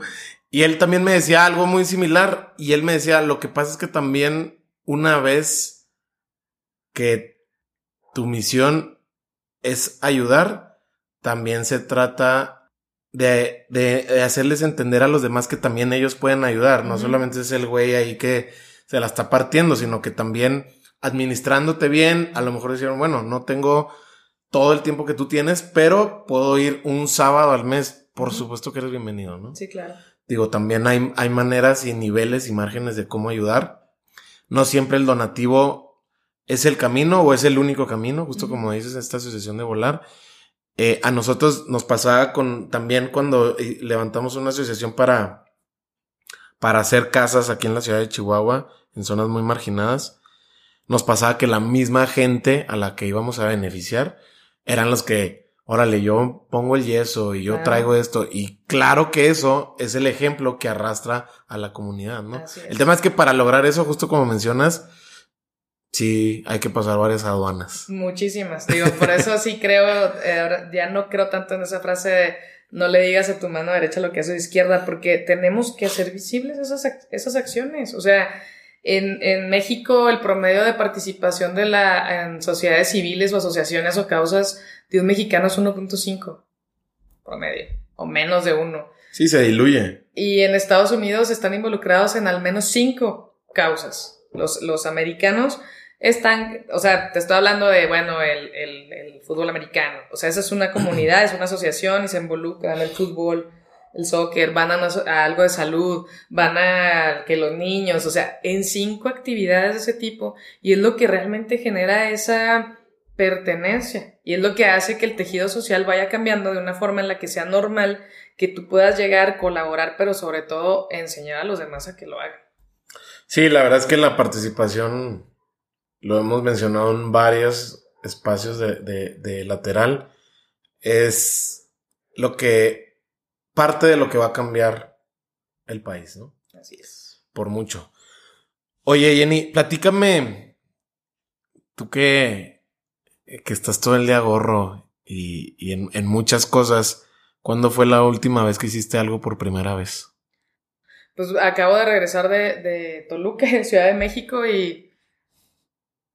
Y él también me decía algo muy similar. Y él me decía, lo que pasa es que también una vez que tu misión es ayudar, también se trata de, de, hacerles entender a los demás que también ellos pueden ayudar. No solamente es el güey ahí que se la está partiendo, sino que también administrándote bien, a lo mejor decían, bueno, no tengo todo el tiempo que tú tienes, pero puedo ir un sábado al mes. Por supuesto que eres bienvenido, ¿no? Sí, claro. Digo, también hay, hay maneras y niveles y márgenes de cómo ayudar. No siempre el donativo es el camino o es el único camino, justo como dices, esta asociación de volar. Eh, a nosotros nos pasaba con también cuando eh, levantamos una asociación para, para hacer casas aquí en la ciudad de Chihuahua, en zonas muy marginadas. Nos pasaba que la misma gente a la que íbamos a beneficiar eran los que, órale, yo pongo el yeso y yo traigo esto. Y claro que eso es el ejemplo que arrastra a la comunidad, ¿no? El tema es que para lograr eso, justo como mencionas, sí hay que pasar varias aduanas. Muchísimas, digo, por eso sí creo, eh, ya no creo tanto en esa frase de no le digas a tu mano derecha lo que hace izquierda, porque tenemos que hacer visibles esas, esas acciones. O sea, en, en, México el promedio de participación de la, en sociedades civiles o asociaciones o causas de un mexicano es 1.5 promedio, o menos de uno. Sí, se diluye. Y en Estados Unidos están involucrados en al menos cinco causas. Los, los americanos están, o sea, te estoy hablando de, bueno, el, el, el, fútbol americano. O sea, esa es una comunidad, es una asociación y se involucran el fútbol, el soccer, van a, algo de salud, van a que los niños, o sea, en cinco actividades de ese tipo. Y es lo que realmente genera esa pertenencia. Y es lo que hace que el tejido social vaya cambiando de una forma en la que sea normal, que tú puedas llegar, colaborar, pero sobre todo enseñar a los demás a que lo hagan. Sí, la verdad es que la participación lo hemos mencionado en varios espacios de, lateral, es lo que, parte de lo que va a cambiar el país, ¿no? Así es. Por mucho. Oye, Jenny, platícame, tú que, que estás todo el día gorro y, y en, en, muchas cosas, ¿cuándo fue la última vez que hiciste algo por primera vez? Pues acabo de regresar de, de Toluca, (laughs) de Ciudad de México, y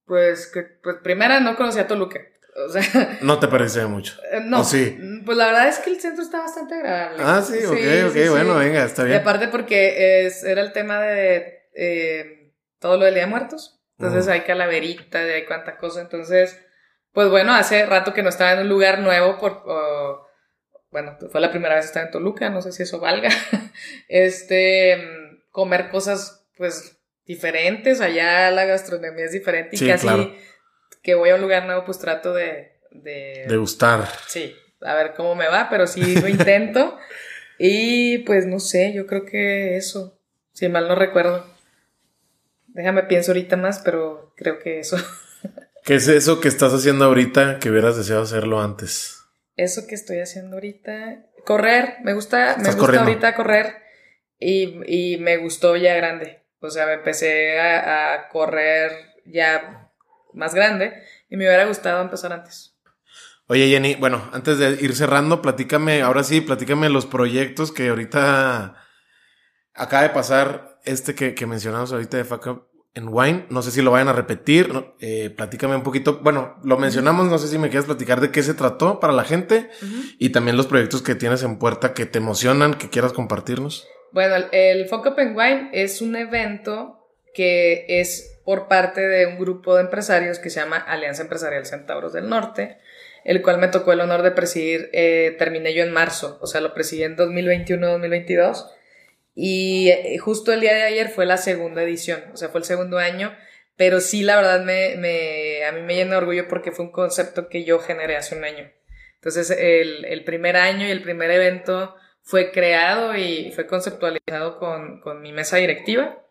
pues, que, pues primera no conocía Toluca. O sea, no te parecía mucho. (laughs) No. sí? Pues la verdad es que el centro está bastante agradable. Ah, sí, ok, ok, bueno, venga, está bien. Y aparte porque es, era el tema de eh, todo lo del Día de Muertos. Entonces hay calaverita, hay cuánta cosa. Entonces, pues bueno, hace rato que no estaba en un lugar nuevo por... bueno, fue la primera vez que estaba en Toluca, no sé si eso valga. (laughs) este, comer cosas, pues diferentes, allá la gastronomía es diferente y casi que voy a un lugar nuevo pues trato de, de... De gustar. Sí, a ver cómo me va, pero sí lo intento. (laughs) y pues no sé, yo creo que eso, si mal no recuerdo. Déjame pienso ahorita más, pero creo que eso. (laughs) ¿Qué es eso que estás haciendo ahorita que hubieras deseado hacerlo antes? Eso que estoy haciendo ahorita, correr, me gusta, me gusta ahorita correr y, y, me gustó ya grande. O sea, empecé a, a correr ya más grande y me hubiera gustado empezar antes. Oye, Jenny, bueno, antes de ir cerrando, platícame, ahora sí, platícame los proyectos que ahorita acaba de pasar, este que, que mencionamos ahorita de Fuck en Wine. No sé si lo vayan a repetir. Eh, platícame un poquito. Bueno, lo mencionamos. No sé si me quieres platicar de qué se trató para la gente y también los proyectos que tienes en puerta que te emocionan, que quieras compartirnos. Bueno, el, el Fuck Up en Wine es un evento que es por parte de un grupo de empresarios que se llama Alianza Empresarial Centauros del Norte el cual me tocó el honor de presidir, eh, terminé yo en marzo, o sea, lo presidí en 2021-2022. Y eh, justo el día de ayer fue la segunda edición, o sea, fue el segundo año, pero sí, la verdad, me, me, a mí me llena de orgullo porque fue un concepto que yo generé hace un año. Entonces, el, el primer año y el primer evento fue creado y fue conceptualizado con, con mi mesa directiva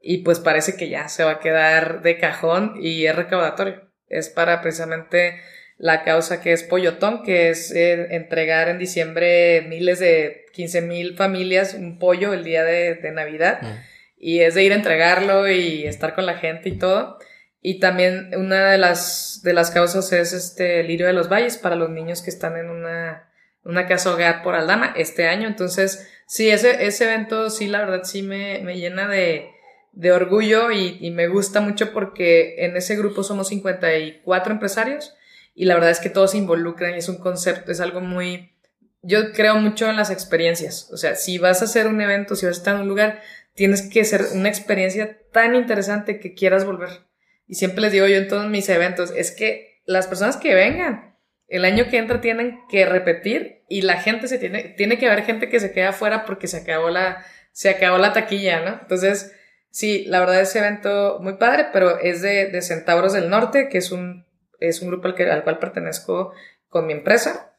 y pues parece que ya se va a quedar de cajón y es recaudatorio. Es para precisamente la causa que es Pollotón, que es eh, entregar en diciembre miles de 15 mil familias un pollo el día de, Navidad. Mm. Y es de ir a entregarlo y estar con la gente y todo. Y también una de las, de las causas es este Lirio de los Valles para los niños que están en una, una casa hogar por Aldama este año. Entonces, sí, ese, ese evento sí, la verdad, sí me, me llena de, de orgullo y, y, me gusta mucho porque en ese grupo somos 54 empresarios y la verdad es que todos se involucran y es un concepto, es algo muy... Yo creo mucho en las experiencias, o sea, si vas a hacer un evento, si vas a estar en un lugar, tienes que ser una experiencia tan interesante que quieras volver. Y siempre les digo yo en todos mis eventos, es que las personas que vengan el año que entra tienen que repetir y la gente se tiene, tiene que haber gente que se queda afuera porque se acabó la, se acabó la taquilla, ¿no? Entonces, sí, la verdad es evento muy padre, pero es de, de Centauros del Norte, que es un es un grupo al, que, al cual pertenezco con mi empresa.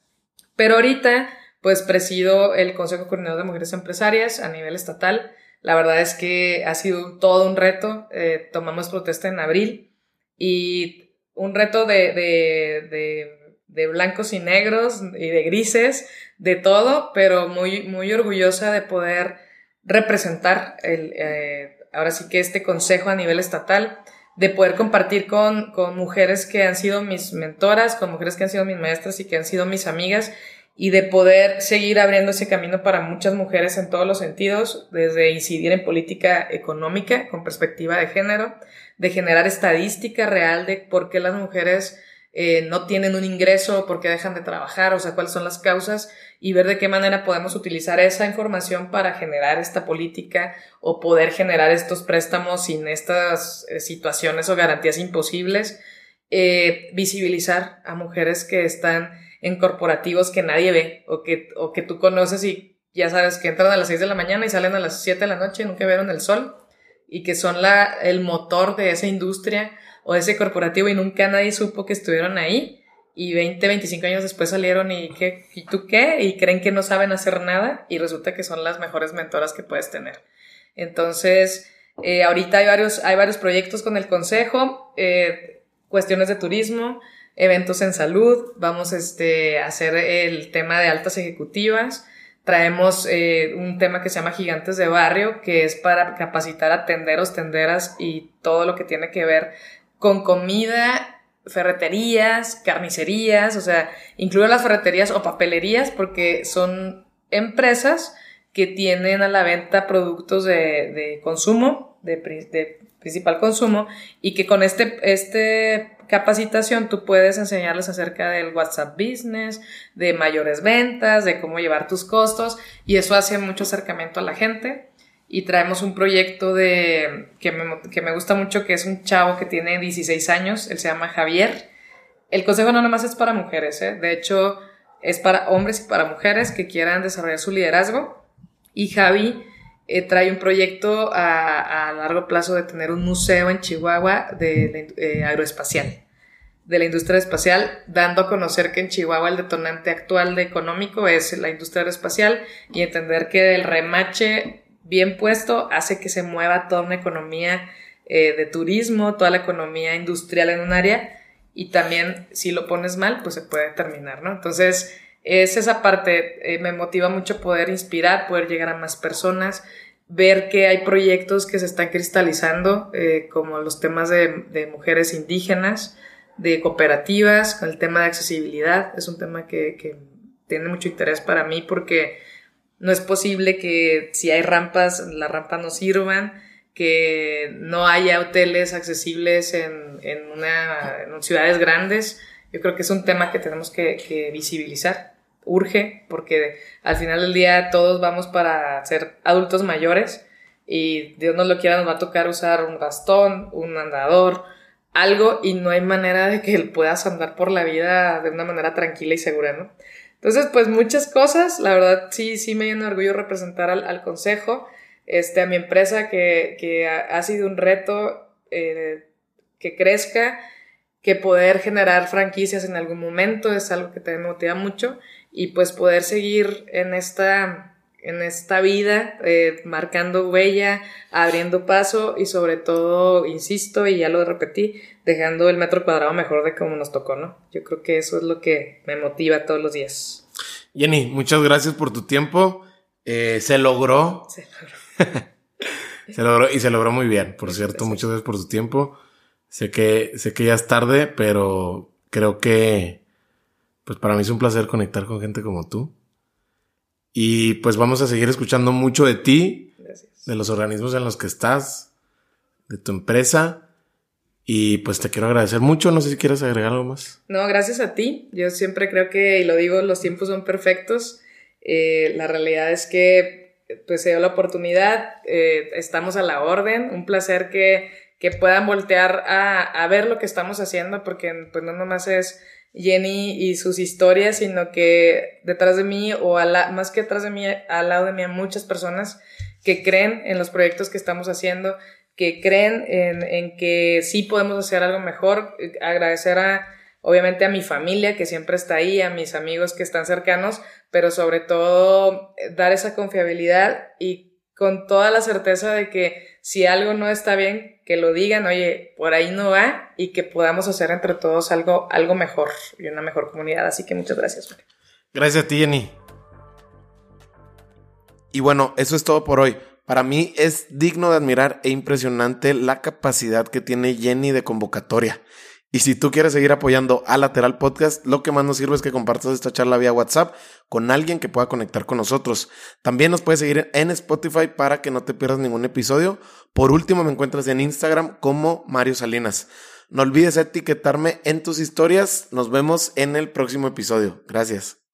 Pero ahorita, pues presido el Consejo Coordinador de Mujeres Empresarias a nivel estatal. La verdad es que ha sido todo un reto. Eh, tomamos protesta en abril y un reto de, de, de, blancos y negros y de grises, de todo, pero muy, muy orgullosa de poder representar el, eh, ahora sí que este consejo a nivel estatal de poder compartir con, con mujeres que han sido mis mentoras, con mujeres que han sido mis maestras y que han sido mis amigas y de poder seguir abriendo ese camino para muchas mujeres en todos los sentidos, desde incidir en política económica con perspectiva de género, de generar estadística real de por qué las mujeres eh, no tienen un ingreso, por qué dejan de trabajar, o sea, cuáles son las causas y ver de qué manera podemos utilizar esa información para generar esta política o poder generar estos préstamos sin estas eh, situaciones o garantías imposibles. Eh, visibilizar a mujeres que están en corporativos que nadie ve o que, o que tú conoces y ya sabes que entran a las 6 de la mañana y salen a las 7 de la noche y nunca vieron el sol y que son la, el motor de esa industria o ese corporativo y nunca nadie supo que estuvieron ahí y 20, 25 años después salieron y ¿qué? ¿Y tú qué? Y creen que no saben hacer nada y resulta que son las mejores mentoras que puedes tener. Entonces, eh, ahorita hay varios, hay varios proyectos con el consejo, eh, cuestiones de turismo, eventos en salud, vamos este, a hacer el tema de altas ejecutivas, traemos eh, un tema que se llama Gigantes de Barrio, que es para capacitar a tenderos, tenderas y todo lo que tiene que ver con comida, ferreterías, carnicerías, o sea, incluyo las ferreterías o papelerías porque son empresas que tienen a la venta productos de, consumo, de, principal consumo, y que con este, este capacitación tú puedes enseñarles acerca del WhatsApp Business, de mayores ventas, de cómo llevar tus costos, y eso hace mucho acercamiento a la gente y traemos un proyecto de que me, que me, gusta mucho, que es un chavo que tiene 16 años, él se llama Javier. El consejo no nomás es para mujeres, ¿eh? de hecho es para hombres y para mujeres que quieran desarrollar su liderazgo. Y Javi eh, trae un proyecto a, a, largo plazo de tener un museo en Chihuahua de, eh, aeroespacial, de la industria espacial, dando a conocer que en Chihuahua el detonante actual de económico es la industria aeroespacial y entender que el remache bien puesto hace que se mueva toda una economía eh, de turismo, toda la economía industrial en un área y también si lo pones mal, pues se puede terminar, ¿no? Entonces, es esa parte, eh, me motiva mucho poder inspirar, poder llegar a más personas, ver que hay proyectos que se están cristalizando, eh, como los temas de, mujeres indígenas, de cooperativas, con el tema de accesibilidad, es un tema que, que tiene mucho interés para mí porque no es posible que si hay rampas, las rampas no sirvan, que no haya hoteles accesibles en, en, una, ciudades grandes. Yo creo que es un tema que tenemos que, que, visibilizar. Urge, porque al final del día todos vamos para ser adultos mayores y Dios nos lo quiera, nos va a tocar usar un bastón, un andador, algo y no hay manera de que él puedas andar por la vida de una manera tranquila y segura, ¿no? Entonces, pues muchas cosas, la verdad sí, sí me llena de orgullo representar al, consejo este, a mi empresa que, que ha, sido un reto eh, que crezca, que poder generar franquicias en algún momento es algo que te motiva mucho y pues poder seguir en esta, en esta vida, eh, marcando huella, abriendo paso y sobre todo, insisto, y ya lo repetí, dejando el metro cuadrado mejor de como nos tocó, ¿no? Yo creo que eso es lo que me motiva todos los días. Jenny, muchas gracias por tu tiempo. Eh, se logró. Se logró. (laughs) se logró y se logró muy bien, por cierto. Muchas gracias por su tiempo. Sé que, sé que ya es tarde, pero creo que, pues para mí es un placer conectar con gente como tú. Y pues vamos a seguir escuchando mucho de ti, de los organismos en los que estás, de tu empresa. Y pues te quiero agradecer mucho. No sé si quieres agregar algo más. No, gracias a ti. Yo siempre creo que, y lo digo, los tiempos son perfectos. Eh, la realidad es que pues se dio la oportunidad, eh, estamos a la orden, un placer que, que puedan voltear a, a, ver lo que estamos haciendo, porque pues no nomás es Jenny y sus historias, sino que detrás de mí, o a la, más que detrás de mí, al lado de mí, hay muchas personas que creen en los proyectos que estamos haciendo, que creen en, en que sí podemos hacer algo mejor, agradecer a obviamente a mi familia que siempre está ahí, a mis amigos que están cercanos, pero sobre todo eh, dar esa confiabilidad y con toda la certeza de que si algo no está bien, que lo digan, oye, por ahí no va y que podamos hacer entre todos algo, algo mejor y una mejor comunidad. Así que muchas gracias. Gracias a ti, Jenny. Y bueno, eso es todo por hoy. Para mí es digno de admirar e impresionante la capacidad que tiene Jenny de convocatoria. Y si tú quieres seguir apoyando a Lateral Podcast, lo que más nos sirve es que compartas esta charla vía WhatsApp con alguien que pueda conectar con nosotros. También nos puedes seguir en Spotify para que no te pierdas ningún episodio. Por último, me encuentras en Instagram como Mario Salinas. No olvides etiquetarme en tus historias. Nos vemos en el próximo episodio. Gracias.